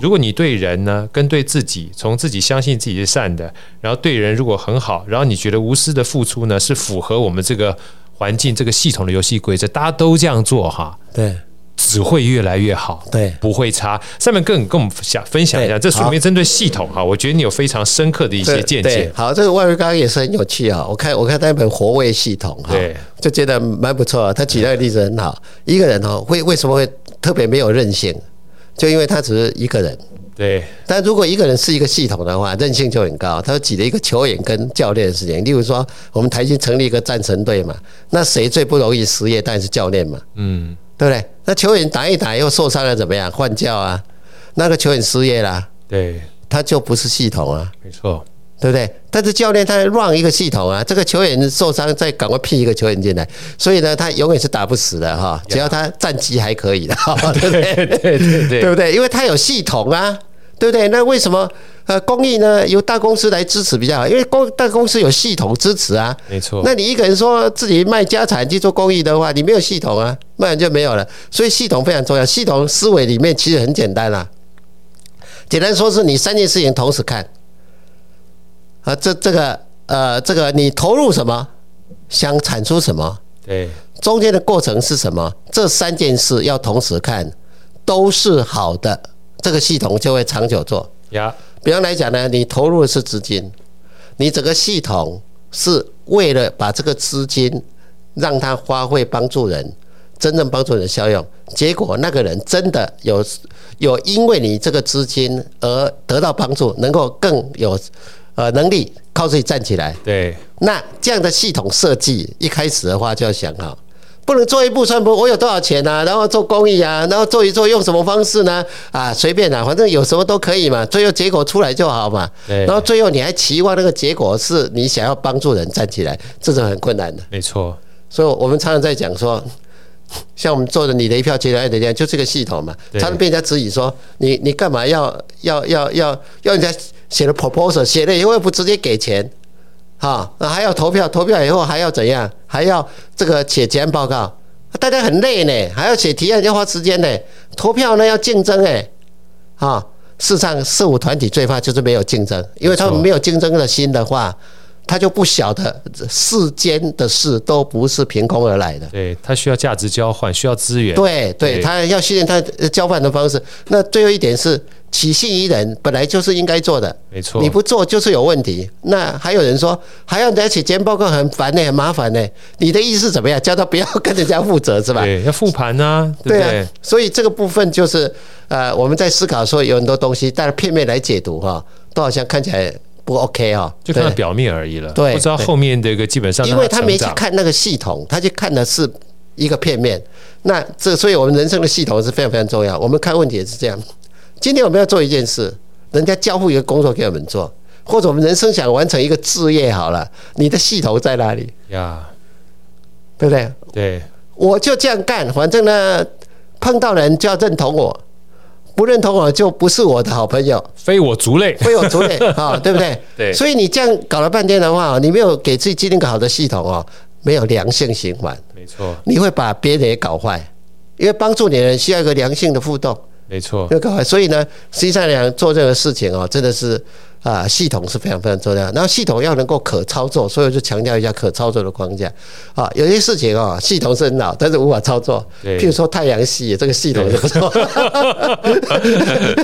如果你对人呢，跟对自己，从自己相信自己是善的，然后对人如果很好，然后你觉得无私的付出呢，是符合我们这个环境、这个系统的游戏规则，大家都这样做哈。对。只会越来越好，对，不会差。上面跟跟我们想分享一下，这书里面针对系统哈，我觉得你有非常深刻的一些见解。好，这个外围刚刚也是很有趣啊。我看我看他一本《活位系统》哈，就觉得蛮不错。他举那个例子很好，一个人哈会为什么会特别没有韧性？就因为他只是一个人。对。但如果一个人是一个系统的话，韧性就很高。他举了一个球员跟教练的事情，例如说我们台新成立一个战神队嘛，那谁最不容易失业？当然是教练嘛。嗯。对不对？那球员打一打又受伤了，怎么样？换教啊？那个球员失业了，对，他就不是系统啊，没错，对不对？但是教练他 run 一个系统啊，这个球员受伤再赶快聘一个球员进来，所以呢，他永远是打不死的哈，只要他战绩还可以的，对 不对？对对对，对不对？因为他有系统啊。对不对？那为什么呃公益呢？由大公司来支持比较好？因为公大公司有系统支持啊。没错。那你一个人说自己卖家产去做公益的话，你没有系统啊，卖完就没有了。所以系统非常重要。系统思维里面其实很简单啦，简单说是你三件事情同时看啊，这这个呃这个你投入什么，想产出什么，对，中间的过程是什么？这三件事要同时看，都是好的。这个系统就会长久做呀。比方来讲呢，你投入的是资金，你整个系统是为了把这个资金让它发挥帮助人，真正帮助人的效用。结果那个人真的有有因为你这个资金而得到帮助，能够更有呃能力靠自己站起来。对，那这样的系统设计一开始的话就要想好。不能做一步算步，我有多少钱啊？然后做公益啊，然后做一做用什么方式呢？啊，随便啦，反正有什么都可以嘛。最后结果出来就好嘛。然后最后你还期望那个结果是你想要帮助人站起来，这是很困难的。没错。所以我们常常在讲说，像我们做的你的一票接着爱的就这个系统嘛。常常被人家质疑说，你你干嘛要要要要要人家写了 proposal，写了以后又不直接给钱？啊，那还要投票，投票以后还要怎样？还要这个写结案报告，大家很累呢，还要写提案，要花时间呢。投票呢要竞争哎，啊，事实上，四五团体最怕就是没有竞争，因为他们没有竞争的心的话，他就不晓得世间的事都不是凭空而来的。对，他需要价值交换，需要资源。对对，他要训练他交换的方式。那最后一点是起信于人，本来就是应该做的。没错，你不做就是有问题。那还有人说还要人家写检验报告，很烦呢，很麻烦呢。你的意思怎么样？叫他不要跟人家负责是吧？对，要复盘啊，对不对？对啊，所以这个部分就是呃，我们在思考说有很多东西，但是片面来解读哈，都好像看起来。不 OK 哈，就看到表面而已了，对，不知道后面这个基本上，因为他没去看那个系统，他去看的是一个片面。那这，所以我们人生的系统是非常非常重要。我们看问题也是这样。今天我们要做一件事，人家交付一个工作给我们做，或者我们人生想完成一个事业，好了，你的系统在哪里？呀，对不对？对，我就这样干，反正呢，碰到人就要认同我。不认同我就不是我的好朋友，非我族类，非我族类 啊，对不对？对。所以你这样搞了半天的话，你没有给自己建立一个好的系统哦，没有良性循环，没错。你会把别人也搞坏，因为帮助你的人需要一个良性的互动，没错。要搞坏，所以呢，实际上来讲做这个事情哦，真的是。啊，系统是非常非常重要。然后系统要能够可操作，所以我就强调一下可操作的框架。啊，有些事情啊，系统是很好，但是无法操作。对。譬如说太阳系这个系统就不错。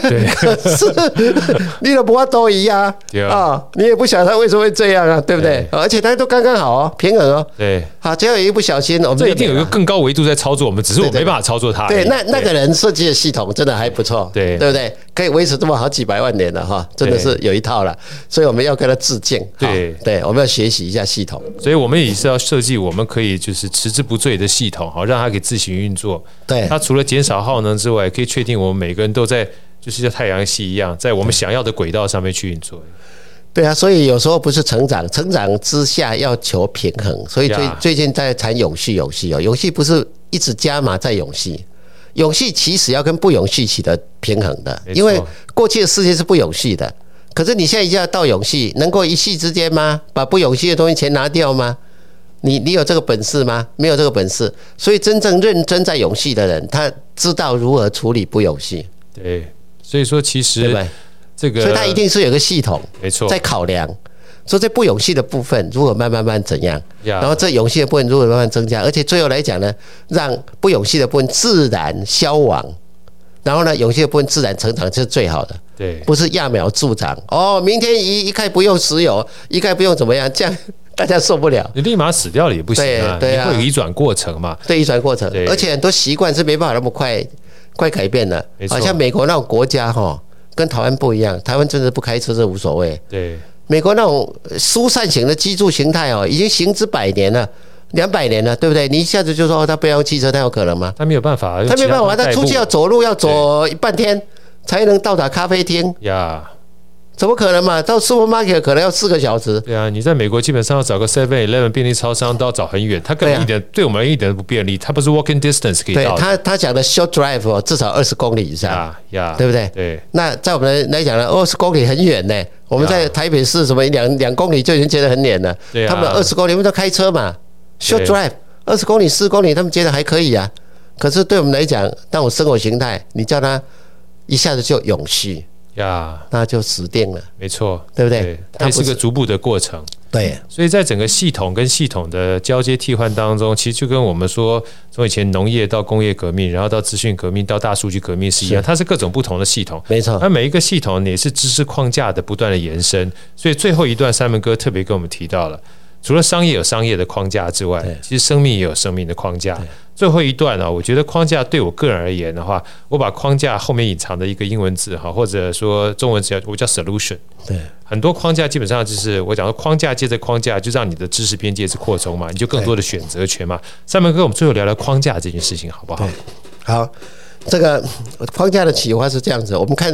对。可 是你的波都一样啊，你也不晓得它为什么会这样啊，对不对？而且大家都刚刚好哦，平衡哦。对。好，只要有一不小心，我们这一定有一个更高维度在操作我们，只是我没办法操作它。对，那那个人设计的系统真的还不错，对，对不对？可以维持这么好几百万年了哈，真的是有一套。了，所以我们要跟他致敬。对对，我们要学习一下系统。所以我们也是要设计，我们可以就是持之不坠的系统，好让它可以自行运作。对，它除了减少耗能之外，可以确定我们每个人都在，就是像太阳系一样，在我们想要的轨道上面去运作。对啊，所以有时候不是成长，成长之下要求平衡。所以最最近在谈永续，永续哦，永续不是一直加码在永续。永续其实要跟不永续取得平衡的，因为过去的世界是不永续的。可是你现在一定要到永续，能够一夕之间吗？把不永续的东西全拿掉吗？你你有这个本事吗？没有这个本事。所以真正认真在永续的人，他知道如何处理不永续。对，所以说其实这个，所以他一定是有个系统，没错，在考量。说这不永续的部分如何慢慢慢怎样，然后这永续的部分如何慢慢增加，而且最后来讲呢，让不永续的部分自然消亡，然后呢，永续的部分自然成长就是最好的。对，不是揠苗助长哦。明天一一概不用石油，一概不用怎么样，这样大家受不了。你立马死掉了也不行啊，对啊，会有移转过程嘛？对，移转过程，而且很多习惯是没办法那么快快改变的。好像美国那种国家哈，跟台湾不一样，台湾真的不开车是无所谓。对。美国那种疏散型的居住形态哦，已经行之百年了，两百年了，对不对？你一下子就说他不要用汽车，他有可能吗？他没有办法，他没有办法，他出去要走路要走半天才能到达咖啡厅呀，怎么可能嘛？到 supermarket 可能要四个小时。对啊，你在美国基本上要找个 Seven Eleven 便利超商都要找很远，他根本一点对我们一点都不便利，他不是 walking distance 可以到。对他他讲的 short drive 至少二十公里以上，呀，对不对？对。那在我们来讲呢，二十公里很远呢。我们在台北市什么两两公里就已经觉得很远了，对啊，他们二十公里，我们都开车嘛，short drive，二十公里、四公里，他们觉得还可以啊。可是对我们来讲，那种生活形态，你叫他一下子就永续呀，那就死定了。没错，对不对？它是个逐步的过程。对，所以在整个系统跟系统的交接替换当中，其实就跟我们说，从以前农业到工业革命，然后到资讯革命，到大数据革命是一样，它是各种不同的系统。没错，那每一个系统也是知识框架的不断的延伸。所以最后一段，三门哥特别跟我们提到了，除了商业有商业的框架之外，其实生命也有生命的框架。最后一段呢，我觉得框架对我个人而言的话，我把框架后面隐藏的一个英文字哈，或者说中文字，我叫 solution。对，很多框架基本上就是我讲的框架接着框架，就让你的知识边界是扩充嘛，你就更多的选择权嘛。三门哥，我们最后聊聊框架这件事情好不好？好，这个框架的启发是这样子，我们看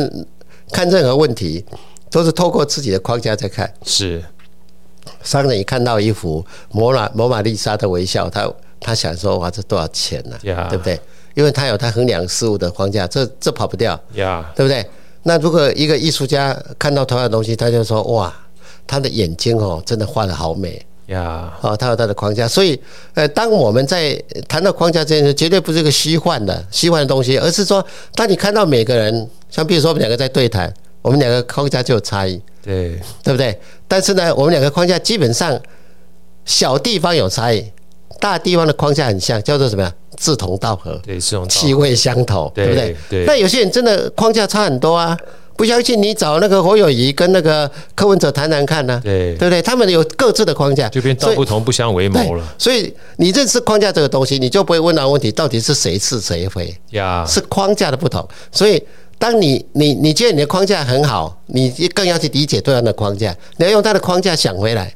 看任何问题都是透过自己的框架在看。是，商人一看到一幅摩玛摩玛丽莎的微笑，他。他想说：“哇，这多少钱呢.对不对？因为他有他衡量事物的框架，这这跑不掉.对不对？那如果一个艺术家看到同样的东西，他就说：哇，他的眼睛哦，真的画的好美呀！哦 Yeah.，他有他的框架。所以，呃，当我们在谈到框架这件事，绝对不是一个虚幻的虚幻的东西，而是说，当你看到每个人，像比如说我们两个在对谈，我们两个框架就有差异，对对不对？但是呢，我们两个框架基本上小地方有差异，大地方的框架很像，叫做什么呀？志同道合，对，志同气味相投，对不对？对。那有些人真的框架差很多啊。不相信你找那个侯友谊跟那个柯文哲谈谈看呢？对对不对？他们有各自的框架，就变道不同不相为谋了。所以你认识框架这个东西，你就不会问到问题，到底是谁是谁非呀？是框架的不同。所以当你你你觉得你的框架很好，你更要去理解对方的框架，你要用他的框架想回来，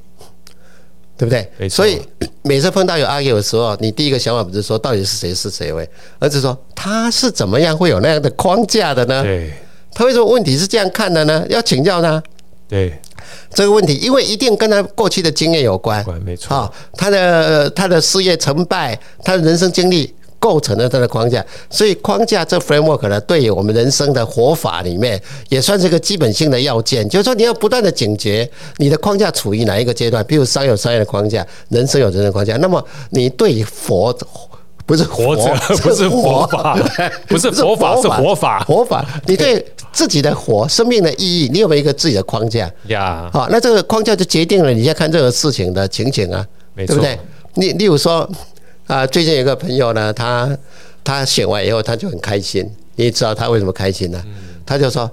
对不对？所以每次碰到有 argue 的时候，你第一个想法不是说到底是谁是谁喂，而是说他是怎么样会有那样的框架的呢？对。他为什么问题是这样看的呢？要请教他。对这个问题，因为一定跟他过去的经验有关。没错。啊，他的他的事业成败，他的人生经历构成了它的框架。所以框架这 framework 呢，对于我们人生的活法里面，也算是一个基本性的要件。就是说，你要不断的警觉你的框架处于哪一个阶段。比如商有商业的框架，人生有人生的框架。那么你对佛。不是活着，不是活法，不是佛法，是活法。活法，你对自己的活生命的意义，你有没有一个自己的框架呀？好，那这个框架就决定了你现在看这个事情的情景啊，对不对？你例如说啊，最近有个朋友呢，他他选完以后他就很开心，你知道他为什么开心呢？他就说：“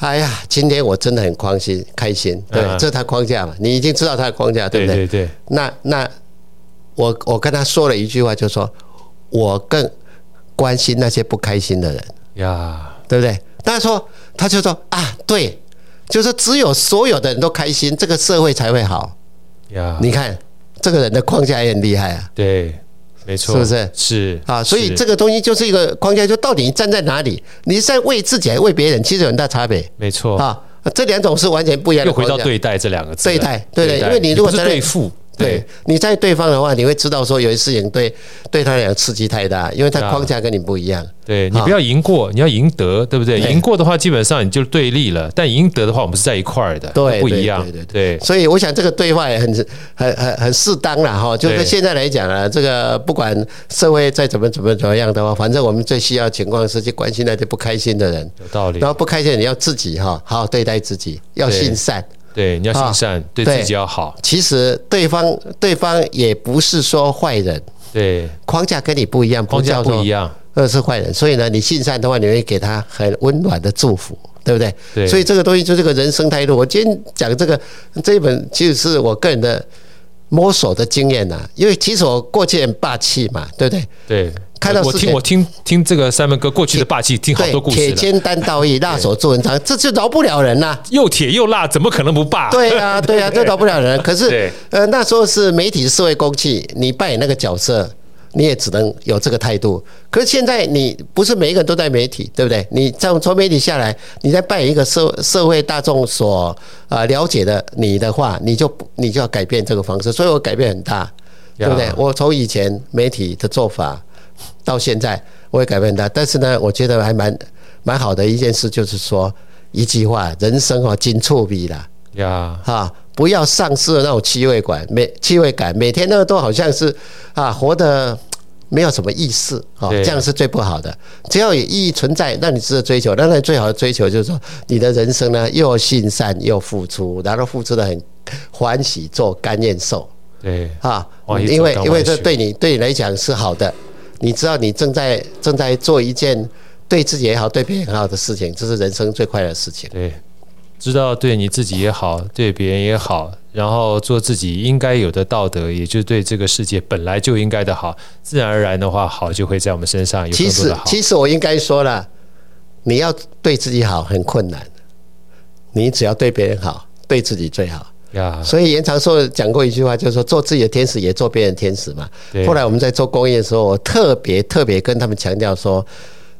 哎呀，今天我真的很开心，开心。”对，这是他框架嘛？你已经知道他的框架，对不对？对对。那那。我我跟他说了一句话，就说我更关心那些不开心的人呀，对不对？他说，他就说啊，对，就是只有所有的人都开心，这个社会才会好呀。你看这个人的框架也很厉害啊，对，没错，是不是？是啊，所以这个东西就是一个框架，就到底你站在哪里？你是在为自己还是为别人？其实有很大差别，没错啊，这两种是完全不一样的。又回到对待这两个字，对待，对对，因为你如果是对付。对，你在对方的话，你会知道说有些事情对对他来讲刺激太大，因为他框架跟你不一样。对，你不要赢过，你要赢得，对不对？赢过的话，基本上你就对立了；但赢得的话，我们是在一块儿的，对，不一样。对对对。所以我想这个对话也很很很很适当了哈。就是现在来讲啊，这个不管社会再怎么怎么怎么样的话，反正我们最需要情况是去关心那些不开心的人。有道理。然后不开心，你要自己哈好好对待自己，要心善。对，你要心善，对自己要好。其实对方对方也不是说坏人，对，框架跟你不一样，框架不一样，而是坏人。所以呢，你心善的话，你会给他很温暖的祝福，对不对？对。所以这个东西就是这个人生态度。我今天讲这个这一本，其实是我个人的摸索的经验呐。因为其实我过去很霸气嘛，对不对？对。看到我听我听听这个三门哥过去的霸气，听好多故事。铁肩担道义，辣手做文章，这就饶不了人呐。又铁又辣，怎么可能不霸？对啊，对啊，这饶不了人。可是，呃，那时候是媒体社会公器，你扮演那个角色，你也只能有这个态度。可是现在你不是每一个人都在媒体，对不对？你从从媒体下来，你在扮演一个社社会大众所啊了解的你的话，你就你就要改变这个方式。所以我改变很大，对不对？我从以前媒体的做法。到现在我也改变很大，但是呢，我觉得还蛮蛮好的一件事，就是说一句话：人生哦，紧促比啦呀，哈，不要丧失了那种气味感，每气味感，每天呢都好像是啊，活得没有什么意思啊，这样是最不好的。只要有意义存在，那你值得追求。那那最好的追求就是说，你的人生呢又心善又付出，然后付出的很欢喜，做甘愿受。对啊，因为因为这对你对你来讲是好的。你知道你正在正在做一件对自己也好、对别人很好的事情，这是人生最快乐的事情。对，知道对你自己也好、对别人也好，然后做自己应该有的道德，也就是对这个世界本来就应该的好，自然而然的话，好就会在我们身上有更多的好。其实，其实我应该说了，你要对自己好很困难，你只要对别人好，对自己最好。所以严长寿讲过一句话，就是说做自己的天使，也做别人天使嘛。后来我们在做公益的时候，我特别特别跟他们强调说，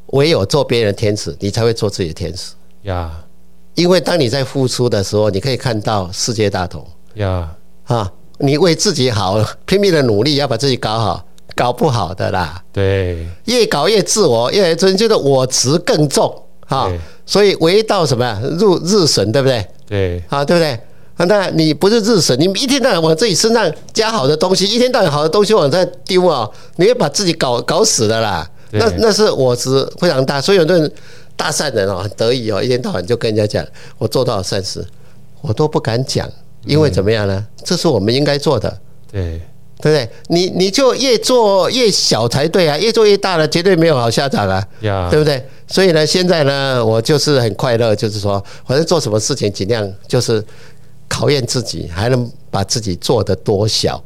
唯有做别人的天使，你才会做自己的天使。呀，因为当你在付出的时候，你可以看到世界大同。呀，啊，你为自己好，拼命的努力要把自己搞好，搞不好的啦。对，越搞越自我，越真觉得我执更重。哈，所以唯到什么呀？入日神，对不对？对，啊，对不对？那你不是日神，你一天到晚往自己身上加好的东西，一天到晚好的东西往这丢啊，你会把自己搞搞死的啦。那那是我执非常大，所以很多人大善人哦，很得意哦，一天到晚就跟人家讲我做到了善事，我都不敢讲，因为怎么样呢？这是我们应该做的，对对不对？你你就越做越小才对啊，越做越大了，绝对没有好下场啊，对不对？所以呢，现在呢，我就是很快乐，就是说，反正做什么事情尽量就是。考验自己，还能把自己做得多小？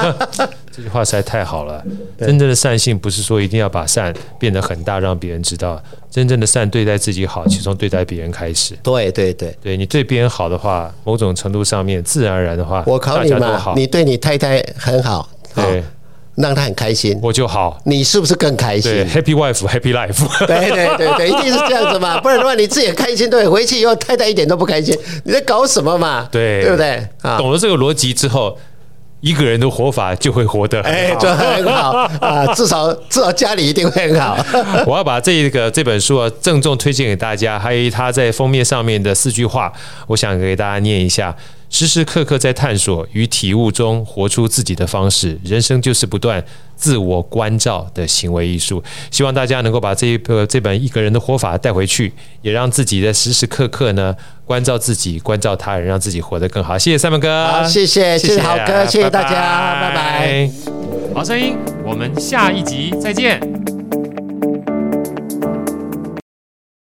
这句话实在太好了。真正的善性不是说一定要把善变得很大，让别人知道。真正的善对待自己好，其实从对待别人开始。对对对，对你对别人好的话，某种程度上面自然而然的话，我考你嘛，你对你太太很好，对。让他很开心，我就好。你是不是更开心？Happy wife, happy life。对对对对，一定是这样子嘛，不然的话你自己也开心，对，回去以后太太一点都不开心，你在搞什么嘛？对，对不对？啊，懂了这个逻辑之后，一个人的活法就会活得哎，就很好啊，至少至少家里一定会很好。我要把这个这本书啊郑重推荐给大家，还有他在封面上面的四句话，我想给大家念一下。时时刻刻在探索与体悟中活出自己的方式，人生就是不断自我关照的行为艺术。希望大家能够把这一个这本一个人的活法带回去，也让自己在时时刻刻呢关照自己，关照他人，让自己活得更好。谢谢三文哥，好，谢谢，谢谢豪哥，谢谢大家，拜拜。好声音，我们下一集再见。